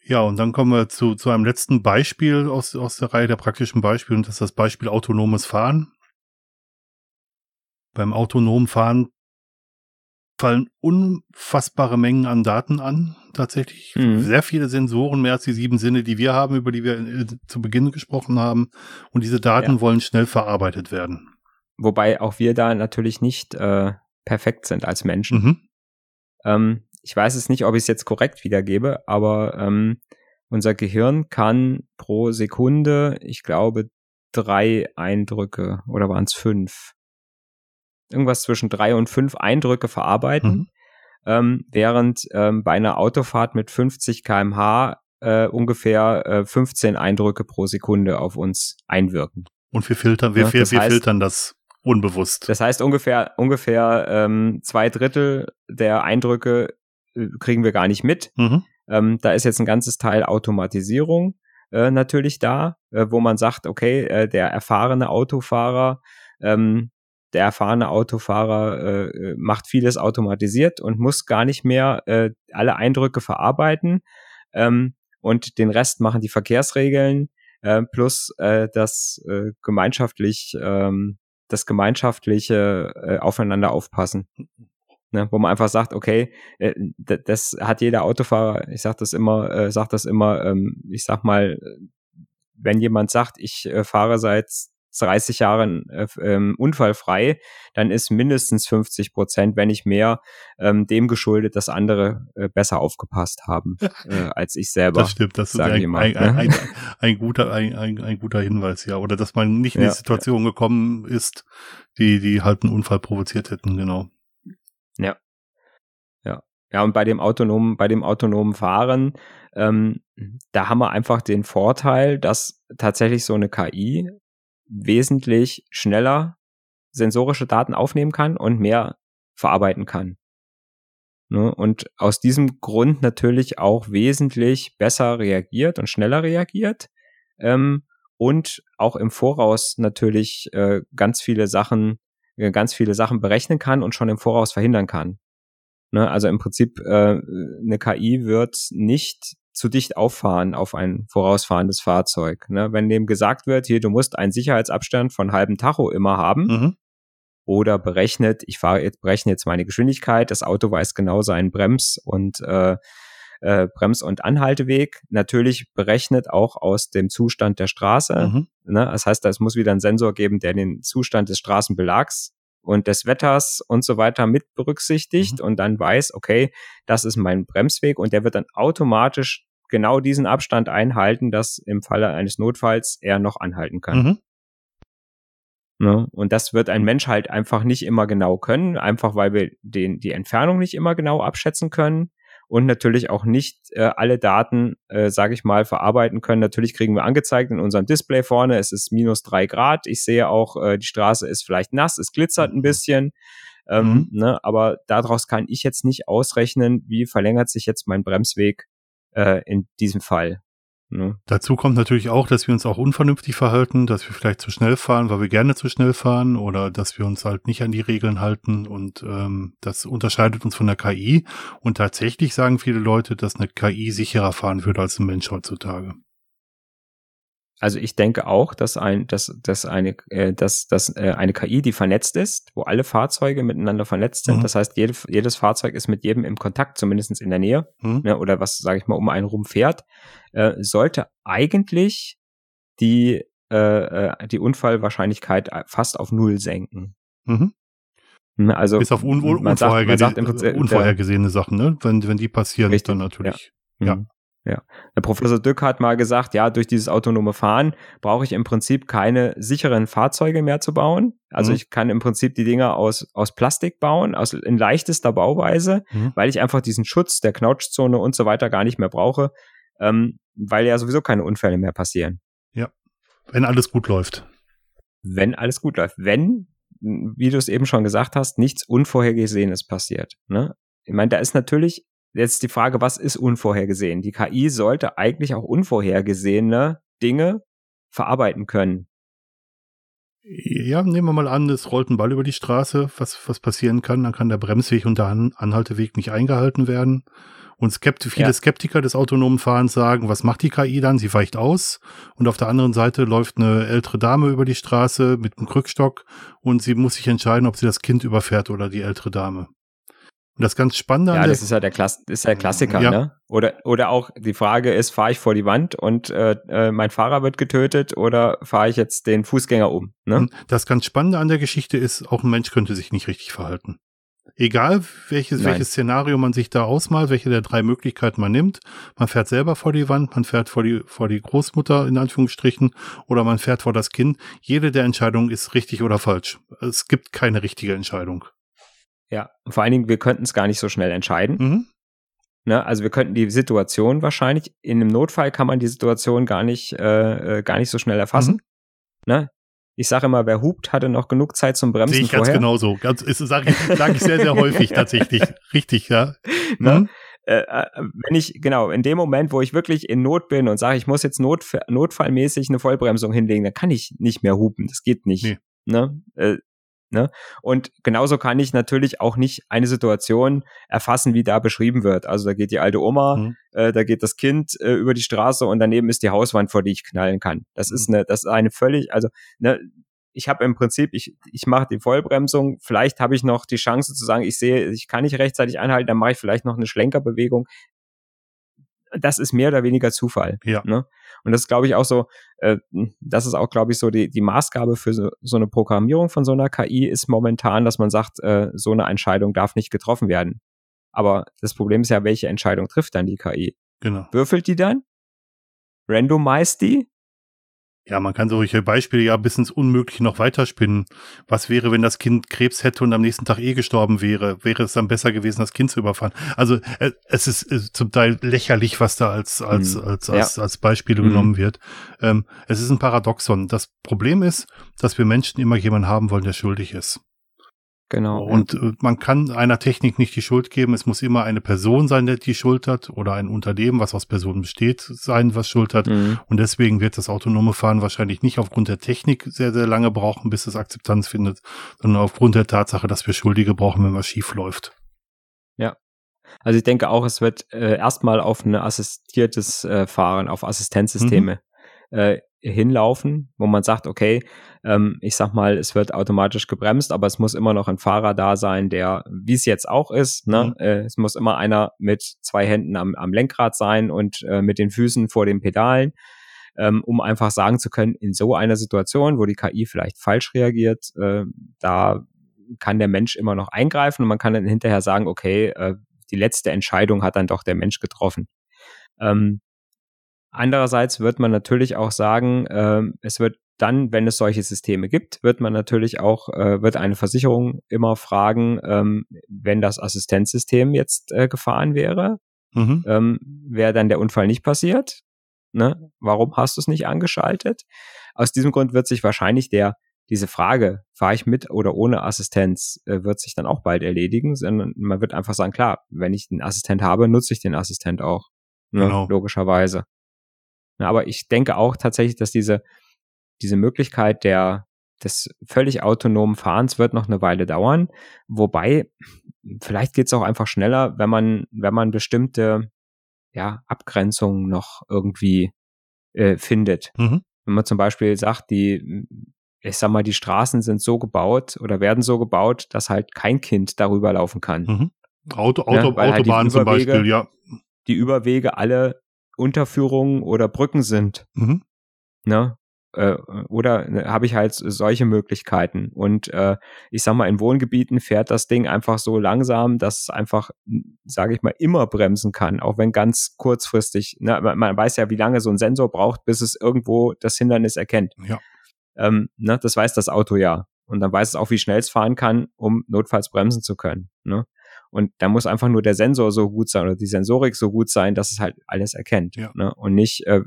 Ja, und dann kommen wir zu, zu einem letzten Beispiel aus, aus der Reihe der praktischen Beispiele, und das ist das Beispiel autonomes Fahren. Beim autonomen Fahren fallen unfassbare Mengen an Daten an, tatsächlich. Mhm. Sehr viele Sensoren, mehr als die sieben Sinne, die wir haben, über die wir äh, zu Beginn gesprochen haben. Und diese Daten ja. wollen schnell verarbeitet werden. Wobei auch wir da natürlich nicht äh, perfekt sind als Menschen. Mhm. Ähm, ich weiß es nicht, ob ich es jetzt korrekt wiedergebe, aber ähm, unser Gehirn kann pro Sekunde, ich glaube, drei Eindrücke oder waren es fünf? irgendwas zwischen drei und fünf Eindrücke verarbeiten, mhm. Ähm, während ähm, bei einer Autofahrt mit 50 kmh äh, ungefähr äh, 15 Eindrücke pro Sekunde auf uns einwirken. Und wir filtern, wir, ja, wir, wir filtern das unbewusst. Das heißt ungefähr ungefähr ähm, zwei Drittel der Eindrücke äh, kriegen wir gar nicht mit. Mhm. Ähm, da ist jetzt ein ganzes Teil Automatisierung äh, natürlich da, äh, wo man sagt, okay, äh, der erfahrene Autofahrer, ähm, der erfahrene Autofahrer äh, äh, macht vieles automatisiert und muss gar nicht mehr äh, alle Eindrücke verarbeiten. Ähm, und den Rest machen die Verkehrsregeln äh, plus äh, das äh, gemeinschaftlich ähm, das gemeinschaftliche äh, aufeinander aufpassen. Ne, wo man einfach sagt, okay, äh, das hat jeder Autofahrer, ich sag das immer, äh, sag das immer, ähm, ich sag mal, wenn jemand sagt, ich äh, fahre seit 30 Jahren äh, ähm, unfallfrei, dann ist mindestens 50 Prozent, wenn nicht mehr, ähm, dem geschuldet, dass andere äh, besser aufgepasst haben äh, als ich selber. Das stimmt, das ist ein, immer, ein, ne? ein, ein, guter, ein, ein, ein guter Hinweis, ja. Oder dass man nicht in die Situation ja. gekommen ist, die, die halt einen Unfall provoziert hätten, genau. Ja. Ja. Ja, und bei dem autonomen, bei dem autonomen Fahren, ähm, da haben wir einfach den Vorteil, dass tatsächlich so eine KI wesentlich schneller sensorische Daten aufnehmen kann und mehr verarbeiten kann. Ne? Und aus diesem Grund natürlich auch wesentlich besser reagiert und schneller reagiert ähm, und auch im Voraus natürlich äh, ganz viele Sachen, äh, ganz viele Sachen berechnen kann und schon im Voraus verhindern kann. Ne? Also im Prinzip äh, eine KI wird nicht zu dicht auffahren auf ein vorausfahrendes Fahrzeug. Ne? Wenn dem gesagt wird, hier, du musst einen Sicherheitsabstand von halben Tacho immer haben, mhm. oder berechnet, ich fahre jetzt, berechne jetzt meine Geschwindigkeit, das Auto weiß genau seinen Brems- und äh, äh, Brems- und Anhalteweg. Natürlich berechnet auch aus dem Zustand der Straße. Mhm. Ne? Das heißt, es muss wieder einen Sensor geben, der den Zustand des Straßenbelags und des Wetters und so weiter mit berücksichtigt mhm. und dann weiß, okay, das ist mein Bremsweg und der wird dann automatisch genau diesen Abstand einhalten, dass im Falle eines Notfalls er noch anhalten kann. Mhm. Ne? Und das wird ein Mensch halt einfach nicht immer genau können, einfach weil wir den, die Entfernung nicht immer genau abschätzen können und natürlich auch nicht äh, alle Daten, äh, sage ich mal, verarbeiten können. Natürlich kriegen wir angezeigt in unserem Display vorne, es ist minus drei Grad. Ich sehe auch, äh, die Straße ist vielleicht nass, es glitzert ein mhm. bisschen. Ähm, mhm. ne, aber daraus kann ich jetzt nicht ausrechnen, wie verlängert sich jetzt mein Bremsweg äh, in diesem Fall. Ne? Dazu kommt natürlich auch, dass wir uns auch unvernünftig verhalten, dass wir vielleicht zu schnell fahren, weil wir gerne zu schnell fahren oder dass wir uns halt nicht an die Regeln halten und ähm, das unterscheidet uns von der KI. Und tatsächlich sagen viele Leute, dass eine KI sicherer fahren würde als ein Mensch heutzutage. Also ich denke auch, dass ein, dass, dass eine, äh, dass, dass äh, eine KI, die vernetzt ist, wo alle Fahrzeuge miteinander vernetzt sind. Mhm. Das heißt, jede, jedes Fahrzeug ist mit jedem im Kontakt, zumindest in der Nähe, mhm. ne, oder was, sage ich mal, um einen rum fährt, äh, sollte eigentlich die äh, äh die Unfallwahrscheinlichkeit fast auf null senken. Mhm. Ne, also Bis auf un man sagt, man sagt im Prinzip, unvorhergesehene Sachen, ne? Wenn, wenn die passieren, richtig, dann natürlich. Ja. ja. Ja. Der Professor Dück hat mal gesagt, ja, durch dieses autonome Fahren brauche ich im Prinzip keine sicheren Fahrzeuge mehr zu bauen. Also mhm. ich kann im Prinzip die Dinger aus, aus Plastik bauen, aus, in leichtester Bauweise, mhm. weil ich einfach diesen Schutz der Knautschzone und so weiter gar nicht mehr brauche, ähm, weil ja sowieso keine Unfälle mehr passieren. Ja. Wenn alles gut läuft. Wenn alles gut läuft. Wenn, wie du es eben schon gesagt hast, nichts Unvorhergesehenes passiert. Ne? Ich meine, da ist natürlich Jetzt die Frage, was ist unvorhergesehen? Die KI sollte eigentlich auch unvorhergesehene Dinge verarbeiten können. Ja, nehmen wir mal an, es rollt ein Ball über die Straße, was, was passieren kann. Dann kann der Bremsweg und der Anhalteweg nicht eingehalten werden. Und Skept viele ja. Skeptiker des autonomen Fahrens sagen, was macht die KI dann? Sie weicht aus. Und auf der anderen Seite läuft eine ältere Dame über die Straße mit einem Krückstock und sie muss sich entscheiden, ob sie das Kind überfährt oder die ältere Dame. Und das ganz Spannende Ja, das ist ja der, Klass ist der Klassiker, ja. ne? Oder, oder auch die Frage ist, fahre ich vor die Wand und äh, äh, mein Fahrer wird getötet oder fahre ich jetzt den Fußgänger um? Ne? Das ganz Spannende an der Geschichte ist, auch ein Mensch könnte sich nicht richtig verhalten. Egal welches, welches Szenario man sich da ausmalt, welche der drei Möglichkeiten man nimmt, man fährt selber vor die Wand, man fährt vor die, vor die Großmutter in Anführungsstrichen oder man fährt vor das Kind. Jede der Entscheidungen ist richtig oder falsch. Es gibt keine richtige Entscheidung. Ja, vor allen Dingen, wir könnten es gar nicht so schnell entscheiden. Mhm. Ne, also wir könnten die Situation wahrscheinlich, in einem Notfall kann man die Situation gar nicht, äh, äh gar nicht so schnell erfassen. Mhm. Ne? Ich sage immer, wer hupt, hatte noch genug Zeit zum Bremsen Sehe ich ganz vorher. genauso. Ganz, sage ich, sag ich sehr, sehr häufig tatsächlich. Richtig, ja. Ne? Mhm. Äh, äh, wenn ich, genau, in dem Moment, wo ich wirklich in Not bin und sage, ich muss jetzt Not, notfallmäßig eine Vollbremsung hinlegen, dann kann ich nicht mehr hupen. Das geht nicht. Nee. Ne? Äh, ne? Und genauso kann ich natürlich auch nicht eine Situation erfassen, wie da beschrieben wird. Also da geht die alte Oma, Mhm. äh, da geht das Kind äh, über die Straße und daneben ist die Hauswand, vor die ich knallen kann. Das ist eine, das ist eine völlig, also ne, ich habe im Prinzip, ich, ich mache die Vollbremsung, vielleicht habe ich noch die Chance zu sagen, ich sehe, ich kann nicht rechtzeitig einhalten, dann mache ich vielleicht noch eine Schlenkerbewegung. Das ist mehr oder weniger Zufall. Ja. Ne? Und das ist, glaube ich, auch so, äh, das ist auch, glaube ich, so die, die Maßgabe für so, so eine Programmierung von so einer KI ist momentan, dass man sagt, äh, so eine Entscheidung darf nicht getroffen werden. Aber das Problem ist ja, welche Entscheidung trifft dann die KI? Genau. Würfelt die dann? Randomized die? Ja, man kann solche Beispiele ja bis ins Unmögliche noch weiterspinnen. Was wäre, wenn das Kind Krebs hätte und am nächsten Tag eh gestorben wäre? Wäre es dann besser gewesen, das Kind zu überfahren? Also äh, es ist äh, zum Teil lächerlich, was da als als Mhm. als Ja. als, als Beispiele Mhm. genommen wird. Ähm, es ist ein Paradoxon. Das Problem ist, dass wir Menschen immer jemanden haben wollen, der schuldig ist. Genau. Und äh, man kann einer Technik nicht die Schuld geben. Es muss immer eine Person sein, der die Schuld hat oder ein Unternehmen, was aus Personen besteht, sein, was Schuld hat. Mhm. Und deswegen wird das autonome Fahren wahrscheinlich nicht aufgrund der Technik sehr, sehr lange brauchen, bis es Akzeptanz findet, sondern aufgrund der Tatsache, dass wir Schuldige brauchen, wenn was schief läuft. Also ich denke auch, es wird äh, erstmal auf ein assistiertes äh, Fahren, auf Assistenzsysteme äh, hinlaufen, wo man sagt, okay, ähm, ich sag mal, es wird automatisch gebremst, aber es muss immer noch ein Fahrer da sein, der, wie es jetzt auch ist, ne, Mhm. äh, es muss immer einer mit zwei Händen am, am Lenkrad sein und äh, mit den Füßen vor den Pedalen, ähm, um einfach sagen zu können, in so einer Situation, wo die KI vielleicht falsch reagiert, äh, da kann der Mensch immer noch eingreifen und man kann dann hinterher sagen, okay, äh, die letzte Entscheidung hat dann doch der Mensch getroffen. Ähm, andererseits wird man natürlich auch sagen, ähm, es wird dann, wenn es solche Systeme gibt, wird man natürlich auch, äh, wird eine Versicherung immer fragen, ähm, wenn das Assistenzsystem jetzt äh, gefahren wäre, Mhm. ähm, wäre dann der Unfall nicht passiert. Ne? Warum hast du es nicht angeschaltet? Aus diesem Grund wird sich wahrscheinlich der diese Frage, fahre ich mit oder ohne Assistenz, äh, wird sich dann auch bald erledigen, sondern man wird einfach sagen, klar, wenn ich einen Assistent habe, nutze ich den Assistent auch. Ne? Genau. Logischerweise. Ja, aber ich denke auch tatsächlich, dass diese, diese Möglichkeit der, des völlig autonomen Fahrens wird noch eine Weile dauern. Wobei, vielleicht geht es auch einfach schneller, wenn man, wenn man bestimmte ja, Abgrenzungen noch irgendwie äh, findet. Mhm. Wenn man zum Beispiel sagt, die, ich sag mal, die Straßen sind so gebaut oder werden so gebaut, dass halt kein Kind darüber laufen kann. Mhm. Auto, Ja, Auto, weil halt die Autobahnen zum Beispiel, ja. Die Überwege alle Unterführungen oder Brücken sind. Mhm. Ne? Äh, oder äh, habe ich halt solche Möglichkeiten. Und äh, ich sag mal, in Wohngebieten fährt das Ding einfach so langsam, dass es einfach, sage ich mal, immer bremsen kann, auch wenn ganz kurzfristig. Ne? Man, man weiß ja, wie lange so ein Sensor braucht, bis es irgendwo das Hindernis erkennt. Ja. Ähm, ne? Das weiß das Auto ja. Und dann weiß es auch, wie schnell es fahren kann, um notfalls bremsen zu können. Ne? Und da muss einfach nur der Sensor so gut sein oder die Sensorik so gut sein, dass es halt alles erkennt. Ja. Ne? Und nicht, äh,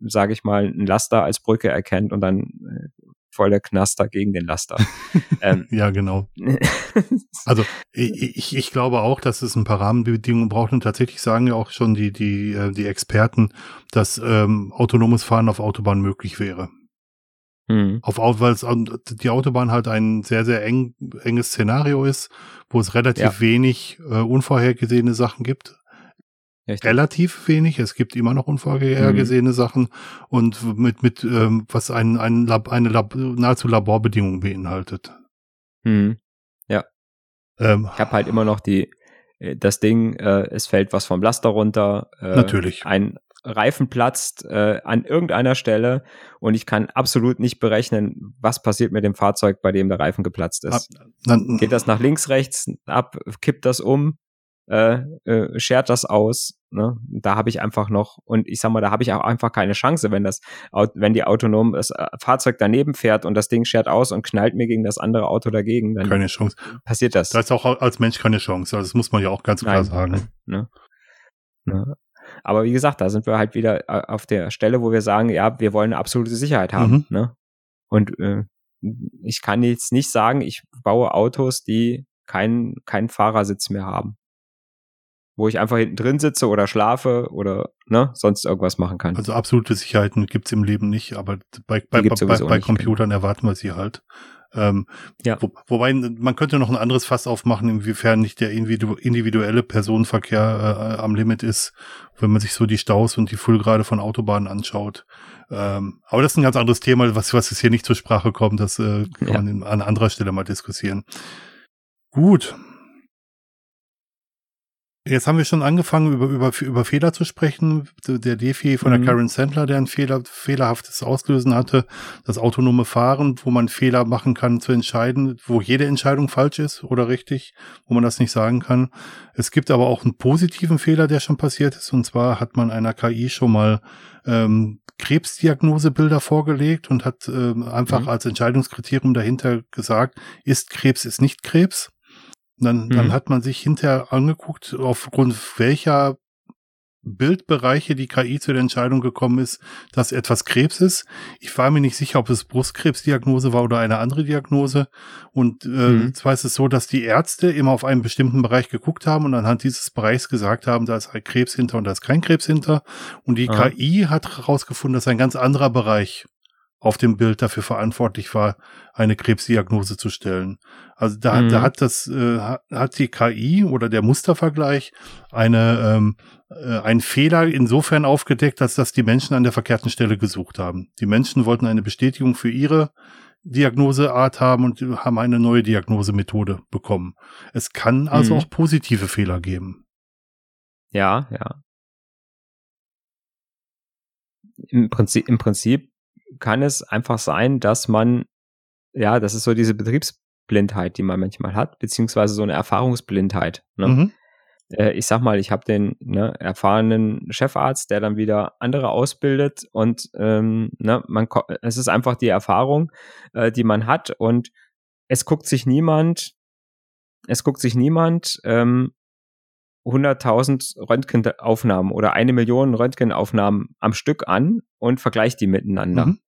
sage ich mal, ein Laster als Brücke erkennt und dann äh, voller Knaster gegen den Laster. ähm, Ja, genau. Also ich, ich, ich glaube auch, dass es ein paar Rahmenbedingungen braucht und tatsächlich sagen ja auch schon die, die, äh, die Experten, dass ähm, autonomes Fahren auf Autobahn möglich wäre. Hm, Auf Au- weil es, die Autobahn halt ein sehr, sehr eng, enges Szenario ist, wo es relativ Ja. wenig äh, unvorhergesehene Sachen gibt. richtig. Relativ wenig. Es gibt immer noch unvorhergesehene Mhm. Sachen und mit, mit ähm, was ein, ein Lab, eine Lab, nahezu Laborbedingung beinhaltet. Hm. Ähm, Ich habe halt immer noch die, äh, das Ding, äh, es fällt was vom Laster runter. Äh, Natürlich. Ein Reifen platzt äh, an irgendeiner Stelle und ich kann absolut nicht berechnen, was passiert mit dem Fahrzeug, bei dem der Reifen geplatzt ist. dann, Geht das nach links, rechts ab, kippt das um, äh, äh, schert das aus. Ne? Da habe ich einfach noch, und ich sag mal, da habe ich auch einfach keine Chance, wenn das, wenn die autonom das äh, Fahrzeug daneben fährt und das Ding schert aus und knallt mir gegen das andere Auto dagegen, dann keine Chance. passiert das. Da ist auch als Mensch keine Chance. Also das muss man ja auch ganz klar Nein. sagen. Ne? Ne? Aber wie gesagt, da sind wir halt wieder äh, auf der Stelle, wo wir sagen, ja, wir wollen eine absolute Sicherheit haben. Mhm. Ne? Und äh, ich kann jetzt nicht sagen, ich baue Autos, die keinen keinen Fahrersitz mehr haben. Wo ich einfach hinten drin sitze oder schlafe oder ne, sonst irgendwas machen kann. Also absolute Sicherheiten gibt's im Leben nicht, aber bei, bei, bei, bei genau. Computern genau. erwarten wir sie halt. Ähm, ja. Wo, wobei man könnte noch ein anderes Fass aufmachen, inwiefern nicht der individuelle Personenverkehr äh, am Limit ist, wenn man sich so die Staus und die Füllgrade von Autobahnen anschaut. Ähm, aber das ist ein ganz anderes Thema, was, was jetzt hier nicht zur Sprache kommt. Das äh, kann ja. man an anderer Stelle mal diskutieren. Gut, Jetzt haben wir schon angefangen, über, über, über Fehler zu sprechen. Der Defi von der mhm. Karen Sandler, der ein Fehler, fehlerhaftes Auslösen hatte. Das autonome Fahren, wo man Fehler machen kann zu entscheiden, wo jede Entscheidung falsch ist oder richtig, wo man das nicht sagen kann. Es gibt aber auch einen positiven Fehler, der schon passiert ist. Und zwar hat man einer KI schon mal ähm, Krebsdiagnosebilder vorgelegt und hat ähm, einfach mhm. als Entscheidungskriterium dahinter gesagt, ist Krebs, ist nicht Krebs. Dann, mhm. dann hat man sich hinterher angeguckt, aufgrund welcher Bildbereiche die KI zu der Entscheidung gekommen ist, dass etwas Krebs ist. Ich war mir nicht sicher, ob es Brustkrebsdiagnose war oder eine andere Diagnose. Und äh, mhm. zwar ist es so, dass die Ärzte immer auf einen bestimmten Bereich geguckt haben und anhand dieses Bereichs gesagt haben, da ist ein Krebs hinter und da ist kein Krebs hinter. Und die ah. KI hat herausgefunden, dass ein ganz anderer Bereich auf dem Bild dafür verantwortlich war, eine Krebsdiagnose zu stellen. Also da, mhm. da hat das äh, hat die KI oder der Mustervergleich eine ähm, äh, einen Fehler insofern aufgedeckt, dass das die Menschen an der verkehrten Stelle gesucht haben. Die Menschen wollten eine Bestätigung für ihre Diagnoseart haben und haben eine neue Diagnosemethode bekommen. Es kann also mhm. auch positive Fehler geben. Ja, ja. Im Prinzip, im Prinzip kann es einfach sein, dass man, ja, das ist so diese Betriebsblindheit, die man manchmal hat, beziehungsweise so eine Erfahrungsblindheit. Ne? Mhm. Äh, ich sag mal, ich habe den ne, erfahrenen Chefarzt, der dann wieder andere ausbildet und ähm, ne, man, es ist einfach die Erfahrung, äh, die man hat und es guckt sich niemand, es guckt sich niemand ähm, 100.000 Röntgenaufnahmen oder eine Million Röntgenaufnahmen am Stück an und vergleicht die miteinander. Mhm.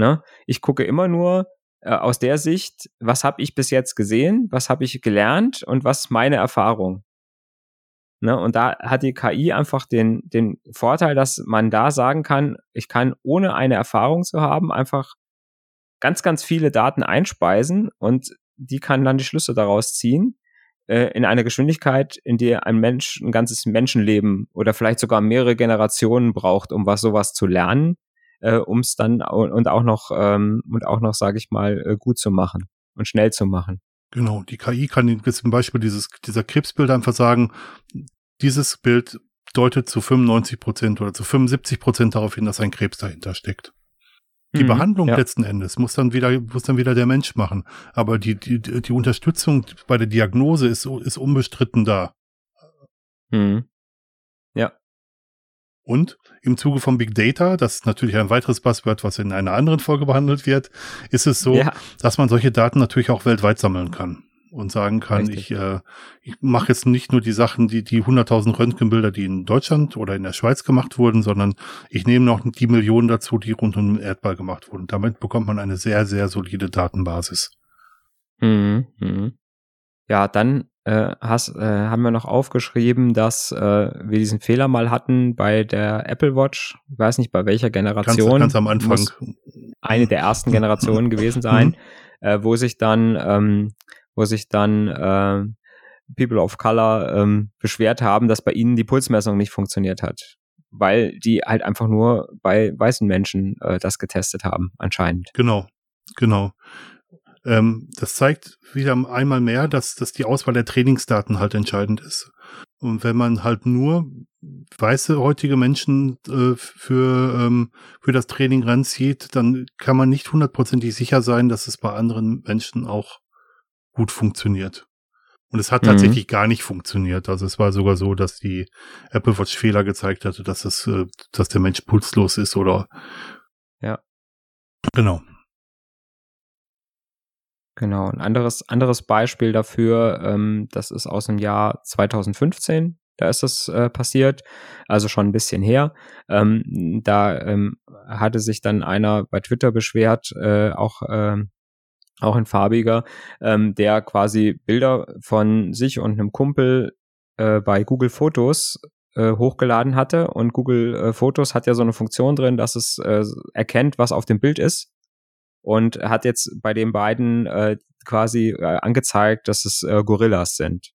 Ne? Ich gucke immer nur äh, aus der Sicht, was habe ich bis jetzt gesehen, was habe ich gelernt und was ist meine Erfahrung. Ne? Und da hat die KI einfach den, den Vorteil, dass man da sagen kann, ich kann ohne eine Erfahrung zu haben, einfach ganz, ganz viele Daten einspeisen und die kann dann die Schlüsse daraus ziehen äh, in einer Geschwindigkeit, in der ein Mensch ein ganzes Menschenleben oder vielleicht sogar mehrere Generationen braucht, um was sowas zu lernen, äh, um es dann und auch noch ähm, und auch noch, sage ich mal, äh, gut zu machen und schnell zu machen. Genau, die KI kann zum Beispiel dieses, dieser Krebsbild einfach sagen, dieses Bild deutet zu 95 Prozent oder zu 75 Prozent darauf hin, dass ein Krebs dahinter steckt. Die mhm, Behandlung ja. letzten Endes muss dann wieder, muss dann wieder der Mensch machen. Aber die, die, die Unterstützung bei der Diagnose ist, ist unbestritten da. Mhm. Und im Zuge von Big Data, das ist natürlich ein weiteres Buzzword, was in einer anderen Folge behandelt wird, ist es so, ja. dass man solche Daten natürlich auch weltweit sammeln kann und sagen kann, Richtig. ich, äh, ich mache jetzt nicht nur die Sachen, die die 100.000 Röntgenbilder, die in Deutschland oder in der Schweiz gemacht wurden, sondern ich nehme noch die Millionen dazu, die rund um den Erdball gemacht wurden. Damit bekommt man eine sehr, sehr solide Datenbasis. Mhm, mhm. Ja, dann äh, hast, äh, haben wir noch aufgeschrieben, dass äh, wir diesen Fehler mal hatten bei der Apple Watch. Ich weiß nicht, bei welcher Generation. Ganz, ganz am Anfang. Eine der ersten Generationen gewesen sein, mhm. äh, wo sich dann ähm, wo sich dann äh, People of Color ähm, beschwert haben, dass bei ihnen die Pulsmessung nicht funktioniert hat, weil die halt einfach nur bei weißen Menschen äh, das getestet haben, anscheinend. Genau, genau. Ähm, das zeigt wieder einmal mehr, dass, dass die Auswahl der Trainingsdaten halt entscheidend ist. Und wenn man halt nur weiße heutige Menschen äh, für, ähm, für das Training ranzieht, dann kann man nicht hundertprozentig sicher sein, dass es bei anderen Menschen auch gut funktioniert. Und es hat mhm. tatsächlich gar nicht funktioniert. Also es war sogar so, dass die Apple Watch Fehler gezeigt hatte, dass es, äh, dass der Mensch pulslos ist oder. Ja. Genau. Genau. Ein anderes, anderes Beispiel dafür, ähm, das ist aus dem Jahr 2015. Da ist das äh, passiert, also schon ein bisschen her. Ähm, da ähm, hatte sich dann einer bei Twitter beschwert, äh, auch ähm, auch ein farbiger, ähm, der quasi Bilder von sich und einem Kumpel äh, bei Google Fotos äh, hochgeladen hatte. Und Google äh, Fotos hat ja so eine Funktion drin, dass es äh, erkennt, was auf dem Bild ist. Und hat jetzt bei den beiden äh, quasi äh, angezeigt, dass es äh, Gorillas sind.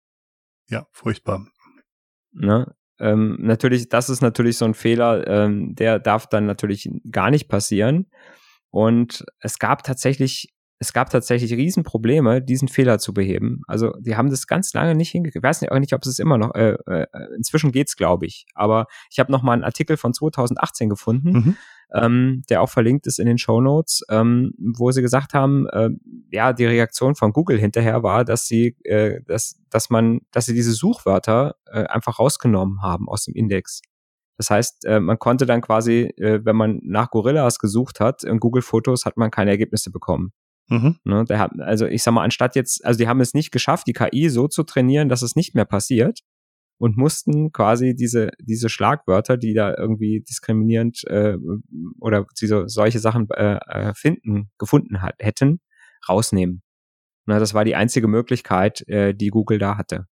Ja, furchtbar. Ne? Ähm, natürlich, das ist natürlich so ein Fehler, ähm, der darf dann natürlich gar nicht passieren. Und es gab tatsächlich, es gab tatsächlich Riesenprobleme, diesen Fehler zu beheben. Also die haben das ganz lange nicht hingekriegt. Ich weiß nicht, auch nicht, ob es immer noch, äh, äh, inzwischen geht's, glaube ich. Aber ich habe noch mal einen Artikel von 2018 gefunden, mhm ähm, der auch verlinkt ist in den Show Notes, ähm, wo sie gesagt haben, äh, ja, die Reaktion von Google hinterher war, dass sie, äh, dass, dass man, dass sie diese Suchwörter äh, einfach rausgenommen haben aus dem Index. Das heißt, äh, man konnte dann quasi, äh, wenn man nach Gorillas gesucht hat, in Google Fotos hat man keine Ergebnisse bekommen. Mhm. Ne, der hat, also ich sag mal, anstatt jetzt, also die haben es nicht geschafft, die KI so zu trainieren, dass es nicht mehr passiert, und mussten quasi diese, diese Schlagwörter, die da irgendwie diskriminierend äh, oder diese, solche Sachen äh, äh, finden, gefunden hat, hätten, rausnehmen. Na, das war die einzige Möglichkeit, äh, die Google da hatte.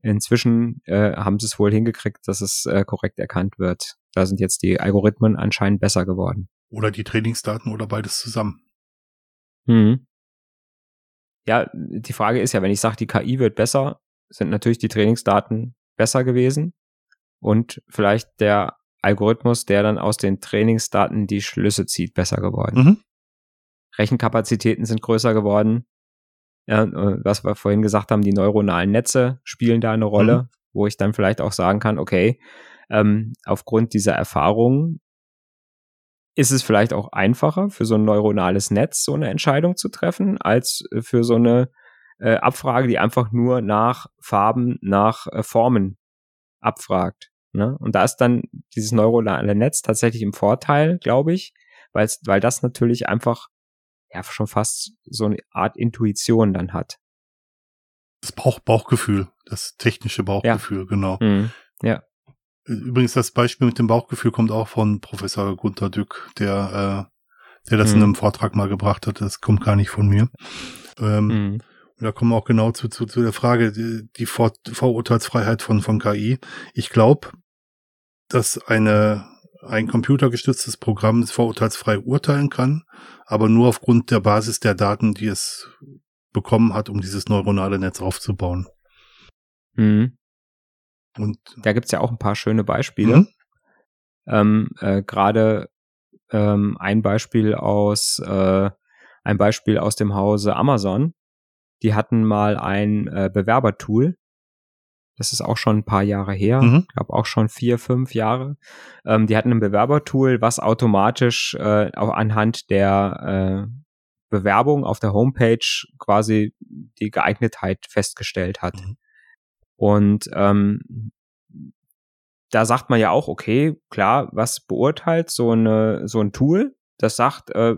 Inzwischen äh, haben sie es wohl hingekriegt, dass es äh, korrekt erkannt wird. Da sind jetzt die Algorithmen anscheinend besser geworden. Oder die Trainingsdaten oder beides zusammen. Hm. Ja, die Frage ist ja, wenn ich sage, die KI wird besser, sind natürlich die Trainingsdaten besser gewesen und vielleicht der Algorithmus, der dann aus den Trainingsdaten die Schlüsse zieht, besser geworden. Mhm. Rechenkapazitäten sind größer geworden. Ja, was wir vorhin gesagt haben, die neuronalen Netze spielen da eine Rolle, mhm. wo ich dann vielleicht auch sagen kann, okay, ähm, aufgrund dieser Erfahrungen ist es vielleicht auch einfacher für so ein neuronales Netz so eine Entscheidung zu treffen, als für so eine äh, Abfrage, die einfach nur nach Farben, nach äh, Formen abfragt. Ne? Und da ist dann dieses neuronale Netz tatsächlich im Vorteil, glaube ich, weil weil das natürlich einfach ja schon fast so eine Art Intuition dann hat. Das Bauch Bauchgefühl, das technische Bauchgefühl, ja. genau. Mhm. Ja. Übrigens, das Beispiel mit dem Bauchgefühl kommt auch von Professor Gunther Dück, der, äh, der das mhm. in einem Vortrag mal gebracht hat. Das kommt gar nicht von mir. Ähm, mhm. Und da kommen wir auch genau zu, zu, zu der Frage, die, die Vor Vorurteilsfreiheit von, von KI. Ich glaube, dass eine, ein computergestütztes Programm vorurteilsfrei urteilen kann, aber nur aufgrund der Basis der Daten, die es bekommen hat, um dieses neuronale Netz aufzubauen. Mhm. Und da gibt's ja auch ein paar schöne Beispiele. Mhm. Ähm, äh, Gerade ähm, ein Beispiel aus äh, ein Beispiel aus dem Hause Amazon, die hatten mal ein äh, Bewerbertool. Das ist auch schon ein paar Jahre her. Mhm. Ich glaube auch schon vier, fünf Jahre. Ähm, die hatten ein Bewerbertool, was automatisch äh, auch anhand der äh, Bewerbung auf der Homepage quasi die Geeignetheit festgestellt hat. Mhm. Und ähm, da sagt man ja auch, okay, klar, was beurteilt so eine so ein Tool? Das sagt, äh,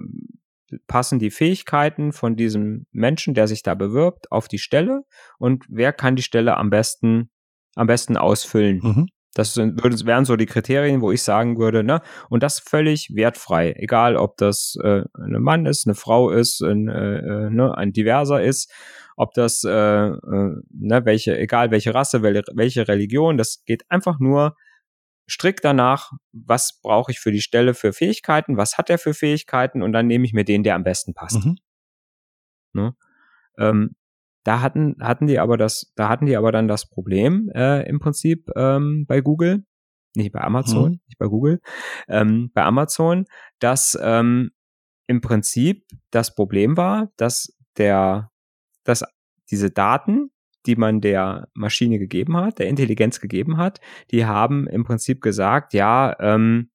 passen die Fähigkeiten von diesem Menschen, der sich da bewirbt, auf die Stelle und wer kann die Stelle am besten, am besten ausfüllen. Mhm. Das sind, wären so die Kriterien, wo ich sagen würde, ne, und das völlig wertfrei. Egal, ob das äh, ein Mann ist, eine Frau ist, ein, äh, äh ne, ein Diverser ist, ob das, äh, äh, ne, welche, egal welche Rasse, welche, welche Religion, das geht einfach nur strikt danach, was brauche ich für die Stelle für Fähigkeiten, was hat er für Fähigkeiten und dann nehme ich mir den, der am besten passt. Mhm. Ne? Ähm, da hatten, hatten die aber das, da hatten die aber dann das Problem äh, im Prinzip ähm, bei Google, nicht bei Amazon, mhm. nicht bei Google, ähm, bei Amazon, dass ähm, im Prinzip das Problem war, dass der, dass diese Daten, die man der Maschine gegeben hat, der Intelligenz gegeben hat, die haben im Prinzip gesagt, ja, ähm,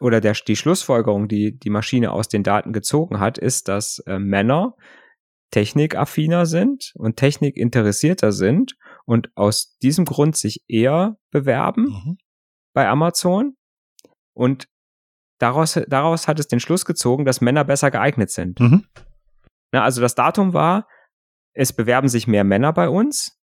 oder der, die Schlussfolgerung, die die Maschine aus den Daten gezogen hat, ist, dass äh, Männer technikaffiner sind und technikinteressierter sind und aus diesem Grund sich eher bewerben mhm. bei Amazon. Und daraus, daraus hat es den Schluss gezogen, dass Männer besser geeignet sind. Mhm. Na, also das Datum war, es bewerben sich mehr Männer bei uns.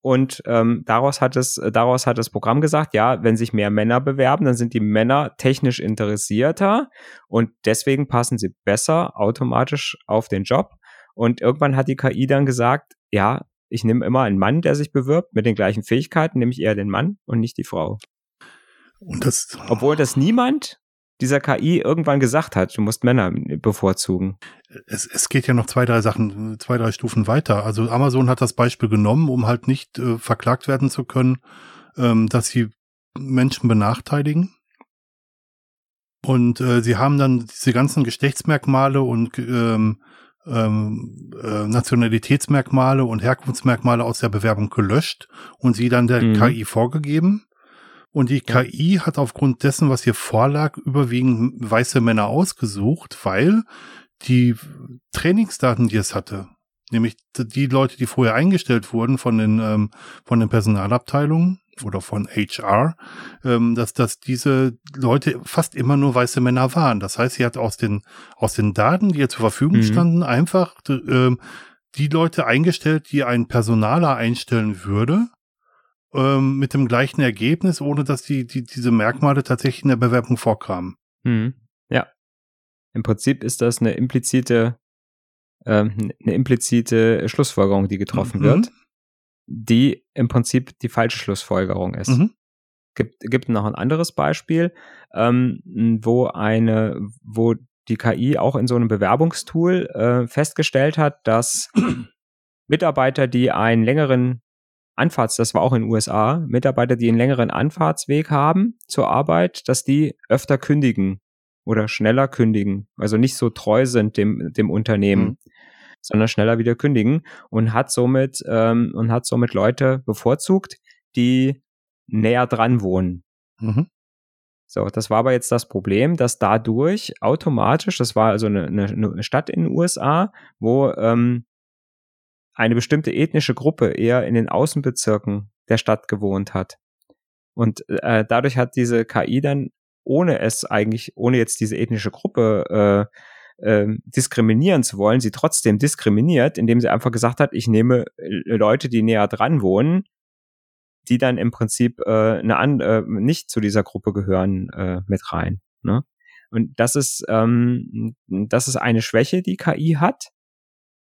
Und ähm, daraus hat es, daraus hat das Programm gesagt, ja, wenn sich mehr Männer bewerben, dann sind die Männer technisch interessierter und deswegen passen sie besser automatisch auf den Job. Und irgendwann hat die KI dann gesagt, ja, ich nehme immer einen Mann, der sich bewirbt mit den gleichen Fähigkeiten, nehme ich eher den Mann und nicht die Frau. Und das, Obwohl das niemand dieser KI irgendwann gesagt hat, du musst Männer bevorzugen. Es, es geht ja noch zwei, drei Sachen, zwei, drei Stufen weiter. Also Amazon hat das Beispiel genommen, um halt nicht äh, verklagt werden zu können, ähm, dass sie Menschen benachteiligen. Und äh, sie haben dann diese ganzen Geschlechtsmerkmale und ähm, ähm, äh, Nationalitätsmerkmale und Herkunftsmerkmale aus der Bewerbung gelöscht und sie dann der mhm. KI vorgegeben. Und die. KI hat aufgrund dessen, was hier vorlag, überwiegend weiße Männer ausgesucht, weil die Trainingsdaten, die es hatte, nämlich die Leute, die vorher eingestellt wurden von den, ähm, von den Personalabteilungen oder von HR, ähm, dass, dass diese Leute fast immer nur weiße Männer waren. Das heißt, sie hat aus den, aus den Daten, die ihr zur Verfügung mhm. standen, einfach ähm, die Leute eingestellt, die ein Personaler einstellen würde, ähm, mit dem gleichen Ergebnis, ohne dass die, die diese Merkmale tatsächlich in der Bewerbung vorkamen. Mhm. Ja. Im Prinzip ist das eine implizite, ähm, eine implizite Schlussfolgerung, die getroffen mhm. wird, die im Prinzip die falsche Schlussfolgerung ist. Mhm. Gibt, gibt noch ein anderes Beispiel, ähm, wo eine, wo die KI auch in so einem Bewerbungstool äh, festgestellt hat, dass Mitarbeiter, die einen längeren Anfahrts, das war auch in den USA, Mitarbeiter, die einen längeren Anfahrtsweg haben zur Arbeit, dass die öfter kündigen oder schneller kündigen, also nicht so treu sind dem, dem Unternehmen, mhm. sondern schneller wieder kündigen und hat somit ähm, und hat somit Leute bevorzugt, die näher dran wohnen. Mhm. So, das war aber jetzt das Problem, dass dadurch automatisch, das war also eine, eine, eine Stadt in den USA, wo ähm, eine bestimmte ethnische Gruppe eher in den Außenbezirken der Stadt gewohnt hat. Und äh, dadurch hat diese KI dann, ohne es eigentlich, ohne jetzt diese ethnische Gruppe äh, äh, diskriminieren zu wollen, sie trotzdem diskriminiert, indem sie einfach gesagt hat, ich nehme Leute, die näher dran wohnen, die dann im Prinzip äh, eine an, äh, nicht zu dieser Gruppe gehören, äh, mit rein. Ne? Und das ist, ähm, das ist eine Schwäche, die KI hat.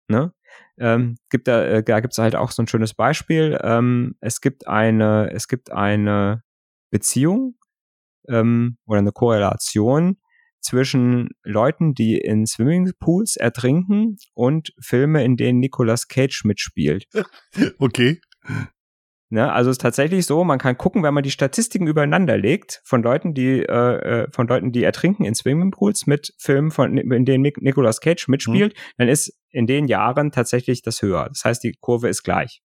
Ne? Ähm, gibt da, äh, da gibt es halt auch so ein schönes Beispiel. Ähm, es gibt eine, es gibt eine Beziehung ähm, oder eine Korrelation zwischen Leuten, die in Swimmingpools ertrinken und Filme, in denen Nicolas Cage mitspielt. Okay. Ne, also es ist tatsächlich so, man kann gucken, wenn man die Statistiken übereinander legt von Leuten, die äh, äh von Leuten, die ertrinken in Swimmingpools mit Filmen, von, in denen Nicolas Cage mitspielt, mhm. dann ist in den Jahren tatsächlich das höher. Das heißt, die Kurve ist gleich.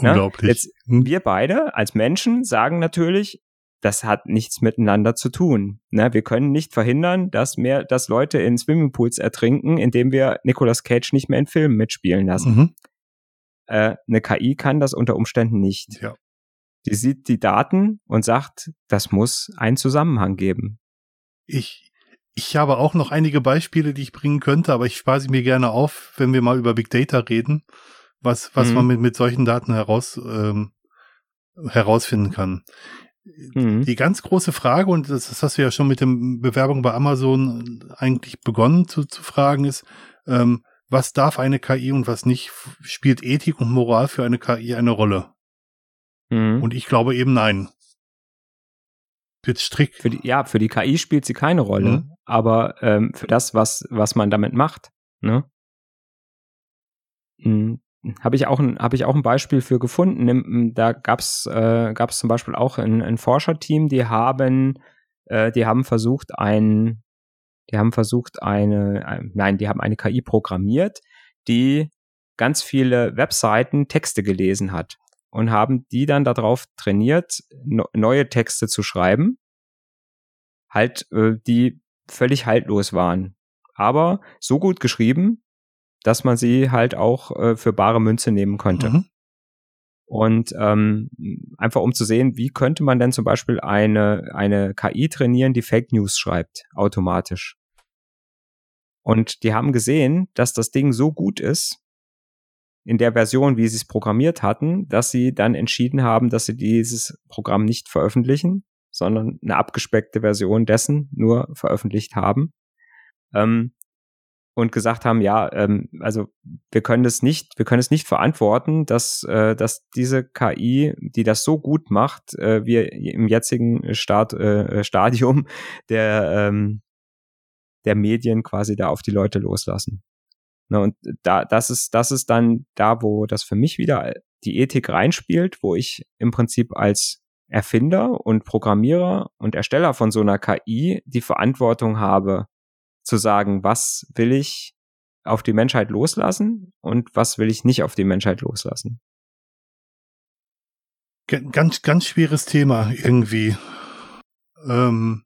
Ne? Unglaublich. Ja? Jetzt mhm. wir beide als Menschen sagen natürlich, das hat nichts miteinander zu tun. Ne? Wir können nicht verhindern, dass mehr, dass Leute in Swimmingpools ertrinken, indem wir Nicolas Cage nicht mehr in Filmen mitspielen lassen. Mhm. Äh, eine KI kann das unter Umständen nicht. Ja. Die sieht die Daten und sagt, das muss einen Zusammenhang geben. Ich, ich habe auch noch einige Beispiele, die ich bringen könnte, aber ich spare sie mir gerne auf, wenn wir mal über Big Data reden, was, was mhm. man mit, mit solchen Daten heraus, ähm, herausfinden kann. Mhm. Die ganz große Frage, und das, das hast du ja schon mit dem Bewerbung bei Amazon eigentlich begonnen zu, zu fragen, ist, ähm, was darf eine KI und was nicht? Spielt Ethik und Moral für eine KI eine Rolle? Mhm. Und ich glaube eben nein. Wird strikt. Für die, ja, für die KI spielt sie keine Rolle, mhm. aber ähm, für das, was, was man damit macht, ne? Mhm. Habe ich, auch ein, hab ich auch ein Beispiel für gefunden. Da gab's äh, gab's zum Beispiel auch ein, ein Forscherteam, die haben, äh, die haben versucht, ein die haben versucht, eine, ein, nein, die haben eine KI programmiert, die ganz viele Webseiten Texte gelesen hat und haben die dann darauf trainiert, no, neue Texte zu schreiben, halt, äh, die völlig haltlos waren, aber so gut geschrieben, dass man sie halt auch äh, für bare Münze nehmen konnte. Mhm. Und ähm, einfach um zu sehen, wie könnte man denn zum Beispiel eine, eine KI trainieren, die Fake News schreibt, automatisch. Und die haben gesehen, dass das Ding so gut ist, in der Version, wie sie es programmiert hatten, dass sie dann entschieden haben, dass sie dieses Programm nicht veröffentlichen, sondern eine abgespeckte Version dessen nur veröffentlicht haben. Ähm, und gesagt haben, ja, ähm, also wir können es nicht, wir können es nicht verantworten, dass, äh, dass diese KI, die das so gut macht, äh, wir im jetzigen Start, äh, Stadium der, ähm, der Medien quasi da auf die Leute loslassen. Na, und da, das ist, das ist dann da, wo das für mich wieder die Ethik reinspielt, wo ich im Prinzip als Erfinder und Programmierer und Ersteller von so einer KI die Verantwortung habe, zu sagen, was will ich auf die Menschheit loslassen und was will ich nicht auf die Menschheit loslassen. Ganz, ganz schweres Thema irgendwie. Ähm,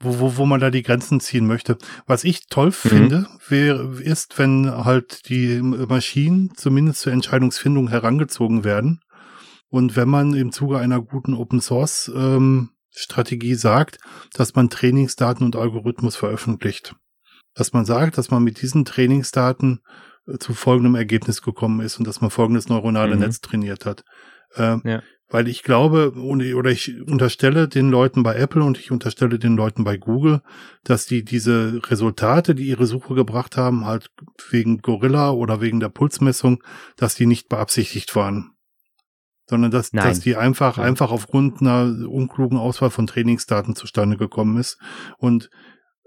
wo, wo, wo man da die Grenzen ziehen möchte. Was ich toll mhm. finde, wäre, ist, wenn halt die Maschinen zumindest zur Entscheidungsfindung herangezogen werden. Und wenn man im Zuge einer guten Open Source ähm, Strategie sagt, dass man Trainingsdaten und Algorithmus veröffentlicht. Dass man sagt, dass man mit diesen Trainingsdaten äh, zu folgendem Ergebnis gekommen ist und dass man folgendes neuronale mhm. Netz trainiert hat. Äh, ja. Weil ich glaube, oder ich unterstelle den Leuten bei Apple und ich unterstelle den Leuten bei Google, dass die diese Resultate, die ihre Suche gebracht haben, halt wegen Gorilla oder wegen der Pulsmessung, dass die nicht beabsichtigt waren sondern dass, dass die einfach, Nein. einfach aufgrund einer unklugen Auswahl von Trainingsdaten zustande gekommen ist. Und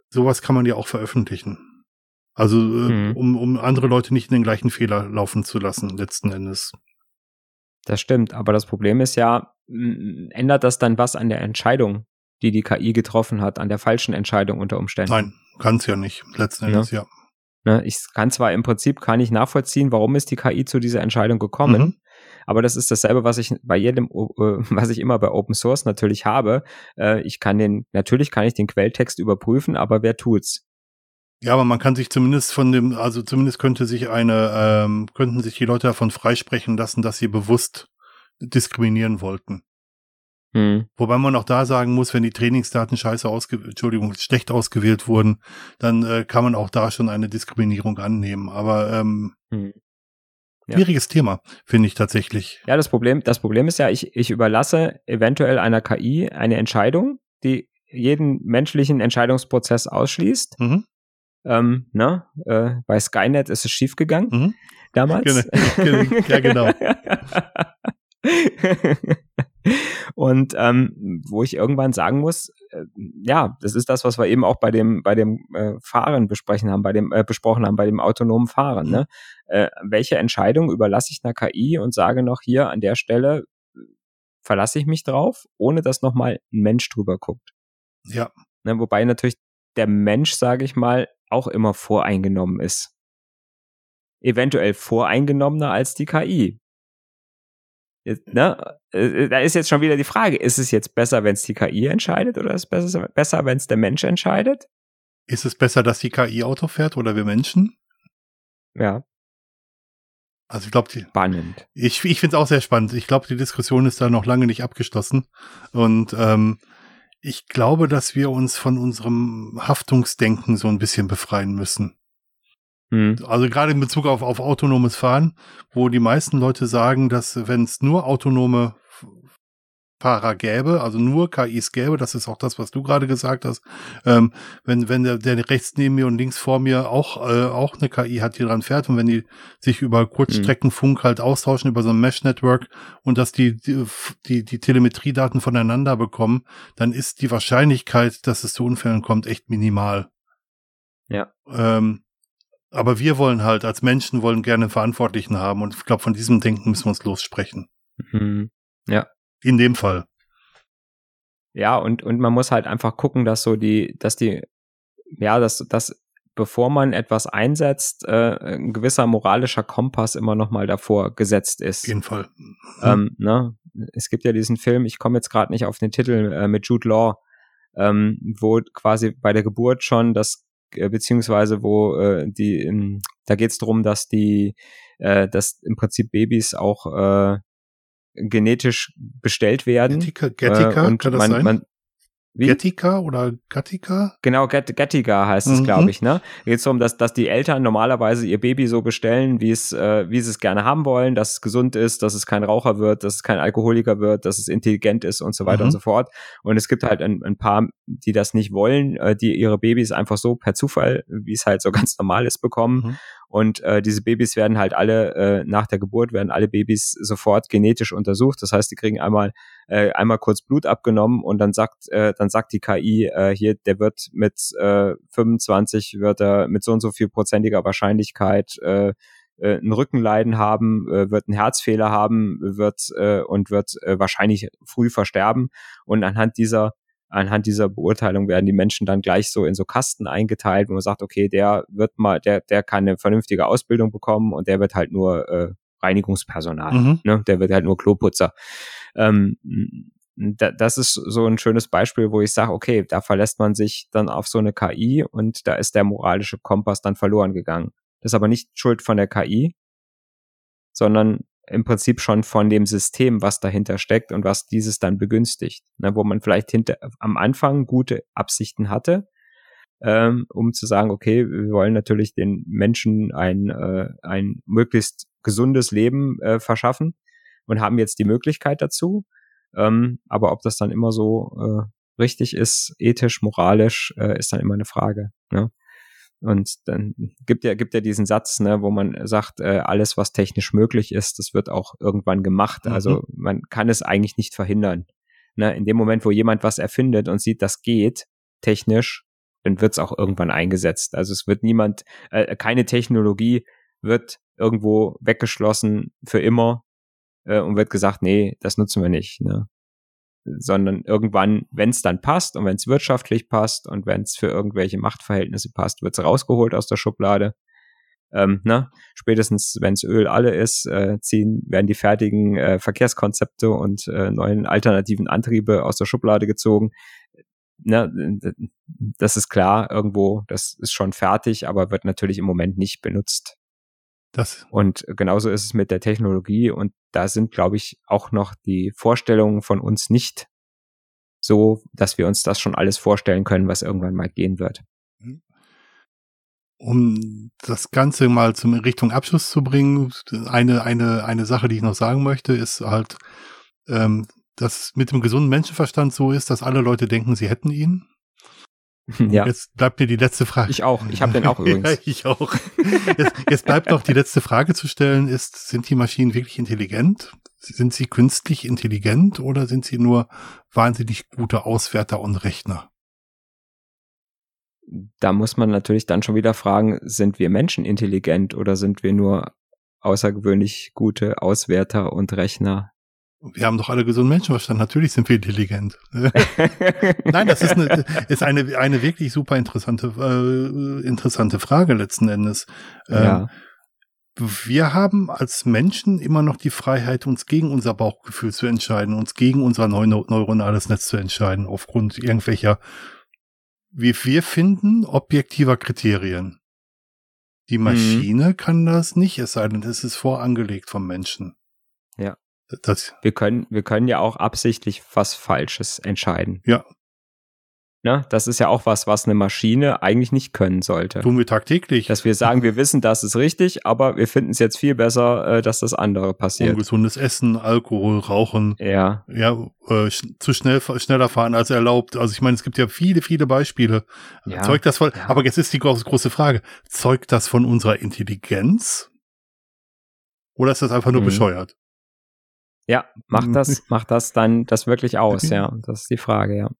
sowas kann man ja auch veröffentlichen. Also, mhm. um, um andere Leute nicht in den gleichen Fehler laufen zu lassen, letzten Endes. Das stimmt, aber das Problem ist ja, ändert das dann was an der Entscheidung, die die KI getroffen hat, an der falschen Entscheidung unter Umständen? Nein, kann es ja nicht, letzten Endes, ja. ja. Ne, ich kann zwar im Prinzip, kann ich nachvollziehen, warum ist die KI zu dieser Entscheidung gekommen, mhm. Aber das ist dasselbe, was ich bei jedem, äh, was ich immer bei Open Source natürlich habe. Äh, ich kann den, natürlich kann ich den Quelltext überprüfen, aber wer tut's? Ja, aber man kann sich zumindest von dem, also zumindest könnte sich eine, ähm, könnten sich die Leute davon freisprechen lassen, dass sie bewusst diskriminieren wollten. Hm. Wobei man auch da sagen muss, wenn die Trainingsdaten scheiße ausge Entschuldigung, schlecht ausgewählt wurden, dann äh, kann man auch da schon eine Diskriminierung annehmen. Aber ähm, hm. Schwieriges ja. Thema, finde ich tatsächlich. Ja, das Problem, das Problem ist ja, ich, ich überlasse eventuell einer KI eine Entscheidung, die jeden menschlichen Entscheidungsprozess ausschließt. Mhm. Ähm, ne? Äh, bei Skynet ist es schiefgegangen mhm. damals. ja, genau. Und ähm, wo ich irgendwann sagen muss, äh, ja, das ist das, was wir eben auch bei dem bei dem äh, Fahren besprechen haben, bei dem äh, besprochen haben, bei dem autonomen Fahren. Mhm. Ne? Äh, welche Entscheidung überlasse ich einer KI und sage noch hier an der Stelle verlasse ich mich drauf, ohne dass nochmal ein Mensch drüber guckt. Ja. Ne? Wobei natürlich der Mensch, sage ich mal, auch immer voreingenommen ist. Eventuell voreingenommener als die KI ne, äh, da ist jetzt schon wieder die Frage, ist es jetzt besser, wenn es die KI entscheidet oder ist es besser, besser wenn es der Mensch entscheidet? Ist es besser, dass die KI Auto fährt oder wir Menschen? Ja. Also ich glaube, spannend. Ich, ich finde es auch sehr spannend. Ich glaube, die Diskussion ist da noch lange nicht abgeschlossen. Und ähm, ich glaube, dass wir uns von unserem Haftungsdenken so ein bisschen befreien müssen. Mhm. Also gerade in Bezug auf, auf autonomes Fahren, wo die meisten Leute sagen, dass wenn es nur autonome Fahrer gäbe, also nur KIs gäbe, das ist auch das, was du gerade gesagt hast, ähm, wenn, wenn der, der rechts neben mir und links vor mir auch, äh, auch eine KI hat, die dran fährt und wenn die sich über Kurzstreckenfunk halt austauschen über so ein Mesh-Network und dass die, die, die, die Telemetriedaten voneinander bekommen, dann ist die Wahrscheinlichkeit, dass es zu Unfällen kommt, echt minimal. Ja. Ähm, aber wir wollen halt als Menschen wollen gerne Verantwortlichen haben und ich glaube, von diesem Denken müssen wir uns lossprechen. Mhm. Ja. In dem Fall. Ja, und, und man muss halt einfach gucken, dass so die, dass die, ja, dass, dass bevor man etwas einsetzt, äh, ein gewisser moralischer Kompass immer noch mal davor gesetzt ist. Auf jeden Fall. Mhm. Ähm, ne? Es gibt ja diesen Film, ich komme jetzt gerade nicht auf den Titel, äh, mit Jude Law, ähm, wo quasi bei der Geburt schon das äh, beziehungsweise wo äh, die, in, da geht es darum, dass die, äh, dass im Prinzip Babys auch äh, genetisch bestellt werden. Genetica, Genetica, äh, und kann das man, sein? Man, Wie? Gettica oder Gattica? Genau, Get, Gettiga heißt es, mhm. glaube ich, ne? Geht darum, dass, dass die Eltern normalerweise ihr Baby so bestellen, wie es, äh, wie sie es gerne haben wollen, dass es gesund ist, dass es kein Raucher wird, dass es kein Alkoholiker wird, dass es intelligent ist und so weiter mhm. und so fort. Und es gibt halt ein, ein paar, die das nicht wollen, äh, die ihre Babys einfach so per Zufall, wie es halt so ganz normal ist, bekommen. Mhm. Und äh, diese Babys werden halt alle äh, nach der Geburt werden alle Babys sofort genetisch untersucht. Das heißt, die kriegen einmal äh, einmal kurz Blut abgenommen und dann sagt äh, dann sagt die KI äh, hier, der wird mit äh, 25 wird er mit so und so viel prozentiger Wahrscheinlichkeit äh, äh, ein Rückenleiden haben, äh, wird einen Herzfehler haben, wird äh, und wird äh, wahrscheinlich früh versterben. Und anhand dieser anhand dieser Beurteilung werden die Menschen dann gleich so in so Kasten eingeteilt, wo man sagt, okay, der wird mal, der, der kann eine vernünftige Ausbildung bekommen und der wird halt nur äh, Reinigungspersonal, mhm. ne? der wird halt nur Kloputzer. Ähm, da, das ist so ein schönes Beispiel, wo ich sage, okay, da verlässt man sich dann auf so eine KI und da ist der moralische Kompass dann verloren gegangen. Das ist aber nicht Schuld von der KI, sondern im Prinzip schon von dem System, was dahinter steckt und was dieses dann begünstigt. Ne, wo man vielleicht hinter, am Anfang gute Absichten hatte, ähm, um zu sagen, okay, wir wollen natürlich den Menschen ein, äh, ein möglichst gesundes Leben äh, verschaffen und haben jetzt die Möglichkeit dazu. Ähm, aber ob das dann immer so äh, richtig ist, ethisch, moralisch, äh, ist dann immer eine Frage. Ne? Und dann gibt ja, gibt ja diesen Satz, ne, wo man sagt, äh, alles, was technisch möglich ist, das wird auch irgendwann gemacht. Mhm. Also man kann es eigentlich nicht verhindern. Ne, in dem Moment, wo jemand was erfindet und sieht, das geht technisch, dann wird es auch irgendwann eingesetzt. Also es wird niemand, äh, keine Technologie wird irgendwo weggeschlossen für immer äh, und wird gesagt, nee, das nutzen wir nicht. Ne? Sondern irgendwann, wenn es dann passt und wenn es wirtschaftlich passt und wenn es für irgendwelche Machtverhältnisse passt, wird es rausgeholt aus der Schublade. Ähm, ne? Spätestens, wenn es Öl alle ist, äh, ziehen, werden die fertigen äh, Verkehrskonzepte und äh, neuen alternativen Antriebe aus der Schublade gezogen. Ne? Das ist klar, irgendwo, das ist schon fertig, aber wird natürlich im Moment nicht benutzt. Das. Und genauso ist es mit der Technologie und da sind, glaube ich, auch noch die Vorstellungen von uns nicht so, dass wir uns das schon alles vorstellen können, was irgendwann mal gehen wird. Mhm. Um das Ganze mal zum Richtung Abschluss zu bringen, eine, eine, eine Sache, die ich noch sagen möchte, ist halt, ähm, dass mit dem gesunden Menschenverstand so ist, dass alle Leute denken, sie hätten ihn. Ja. Jetzt bleibt mir die letzte Frage. Ich auch. Ich habe den auch übrigens. ja, ich auch. Jetzt, jetzt bleibt noch die letzte Frage zu stellen: Ist sind die Maschinen wirklich intelligent? Sind sie künstlich intelligent oder sind sie nur wahnsinnig gute Auswerter und Rechner? Da muss man natürlich dann schon wieder fragen: Sind wir Menschen intelligent oder sind wir nur außergewöhnlich gute Auswerter und Rechner? Wir haben doch alle gesunden Menschenverstand. Natürlich sind wir intelligent. Nein, das ist eine, ist eine, eine wirklich super interessante, äh, interessante Frage letzten Endes. Ähm, ja. Wir haben als Menschen immer noch die Freiheit, uns gegen unser Bauchgefühl zu entscheiden, uns gegen unser neu neuronales Netz zu entscheiden, aufgrund irgendwelcher, wie wir finden, objektiver Kriterien. Die mhm. Maschine mhm. kann das nicht, es sei denn, es ist vorangelegt vom Menschen. Ja. Das, wir können, wir können ja auch absichtlich was Falsches entscheiden. Ja. Ne? Das ist ja auch was, was eine Maschine eigentlich nicht können sollte. Tun wir tagtäglich. Dass wir sagen, wir wissen, das ist richtig, aber wir finden es jetzt viel besser, äh, dass das andere passiert. Ungesundes Essen, Alkohol, Rauchen. Ja. Ja, äh, zu schnell, schneller fahren als erlaubt. Also ich meine, es gibt ja viele, viele Beispiele. Ja. Zeugt das von, ja. aber jetzt ist die große, große Frage. Zeugt das von unserer Intelligenz? Oder ist das einfach nur mhm. bescheuert? Ja, macht das, macht das dann das wirklich aus, ja. Das ist die Frage, ja.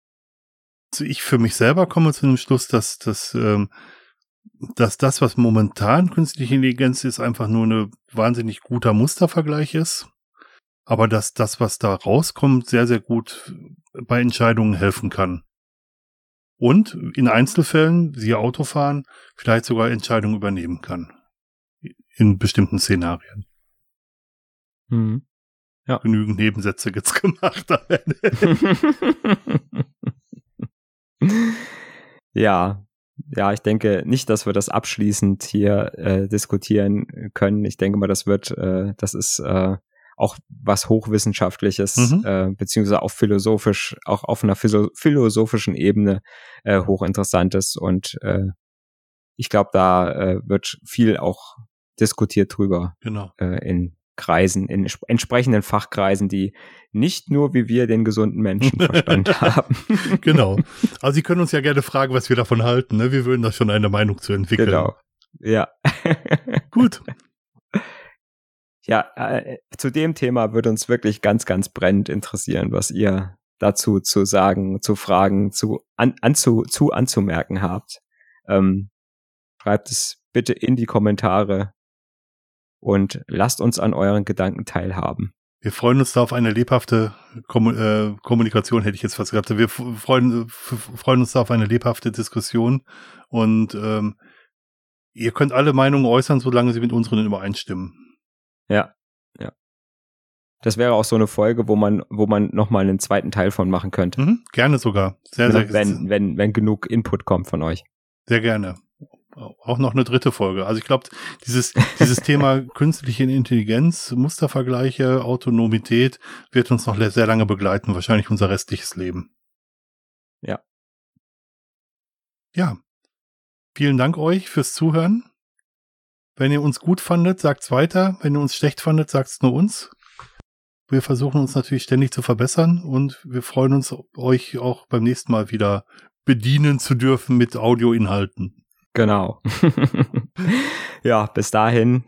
Also ich für mich selber komme zu dem Schluss, dass, dass, ähm, dass das, was momentan künstliche Intelligenz ist, einfach nur ein wahnsinnig guter Mustervergleich ist. Aber dass das, was da rauskommt, sehr, sehr gut bei Entscheidungen helfen kann. Und in Einzelfällen, siehe Autofahren, vielleicht sogar Entscheidungen übernehmen kann. In bestimmten Szenarien. Mhm. Ja. Genügend Nebensätze jetzt gemacht. ja, ja, ich denke nicht, dass wir das abschließend hier äh, diskutieren können. Ich denke mal, das wird, äh, das ist äh, auch was hochwissenschaftliches, mhm. äh, beziehungsweise auch philosophisch, auch auf einer philosophischen Ebene äh, hochinteressantes und äh, ich glaube, da äh, wird viel auch diskutiert drüber genau. äh, in Kreisen, in entsprechenden Fachkreisen, die nicht nur wie wir den gesunden Menschen Menschenverstand haben. genau. Also Sie können uns ja gerne fragen, was wir davon halten. Ne? Wir würden da schon eine Meinung zu entwickeln. Genau. Ja. Gut. Ja, äh, zu dem Thema würde uns wirklich ganz, ganz brennend interessieren, was ihr dazu zu sagen, zu fragen, zu, an, anzu, zu anzumerken habt. Ähm, schreibt es bitte in die Kommentare und lasst uns an euren Gedanken teilhaben. Wir freuen uns da auf eine lebhafte Kom äh, Kommunikation, hätte ich jetzt fast gesagt. Wir freuen, freuen uns da auf eine lebhafte Diskussion und ähm, ihr könnt alle Meinungen äußern, solange sie mit unseren übereinstimmen. Ja, ja. Das wäre auch so eine Folge, wo man, wo man nochmal einen zweiten Teil von machen könnte. Mhm, gerne sogar. Sehr, sehr, wenn, wenn, wenn genug Input kommt von euch. Sehr gerne auch noch eine dritte Folge. Also ich glaube, dieses, dieses Thema künstliche Intelligenz, Mustervergleiche, Autonomität wird uns noch sehr lange begleiten, wahrscheinlich unser restliches Leben. Ja. Ja. Vielen Dank euch fürs Zuhören. Wenn ihr uns gut fandet, sagt's weiter. Wenn ihr uns schlecht fandet, sagt's nur uns. Wir versuchen uns natürlich ständig zu verbessern und wir freuen uns, euch auch beim nächsten Mal wieder bedienen zu dürfen mit Audioinhalten. Genau. ja, bis dahin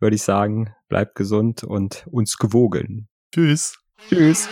würde ich sagen, bleibt gesund und uns gewogen. Tschüss. Tschüss.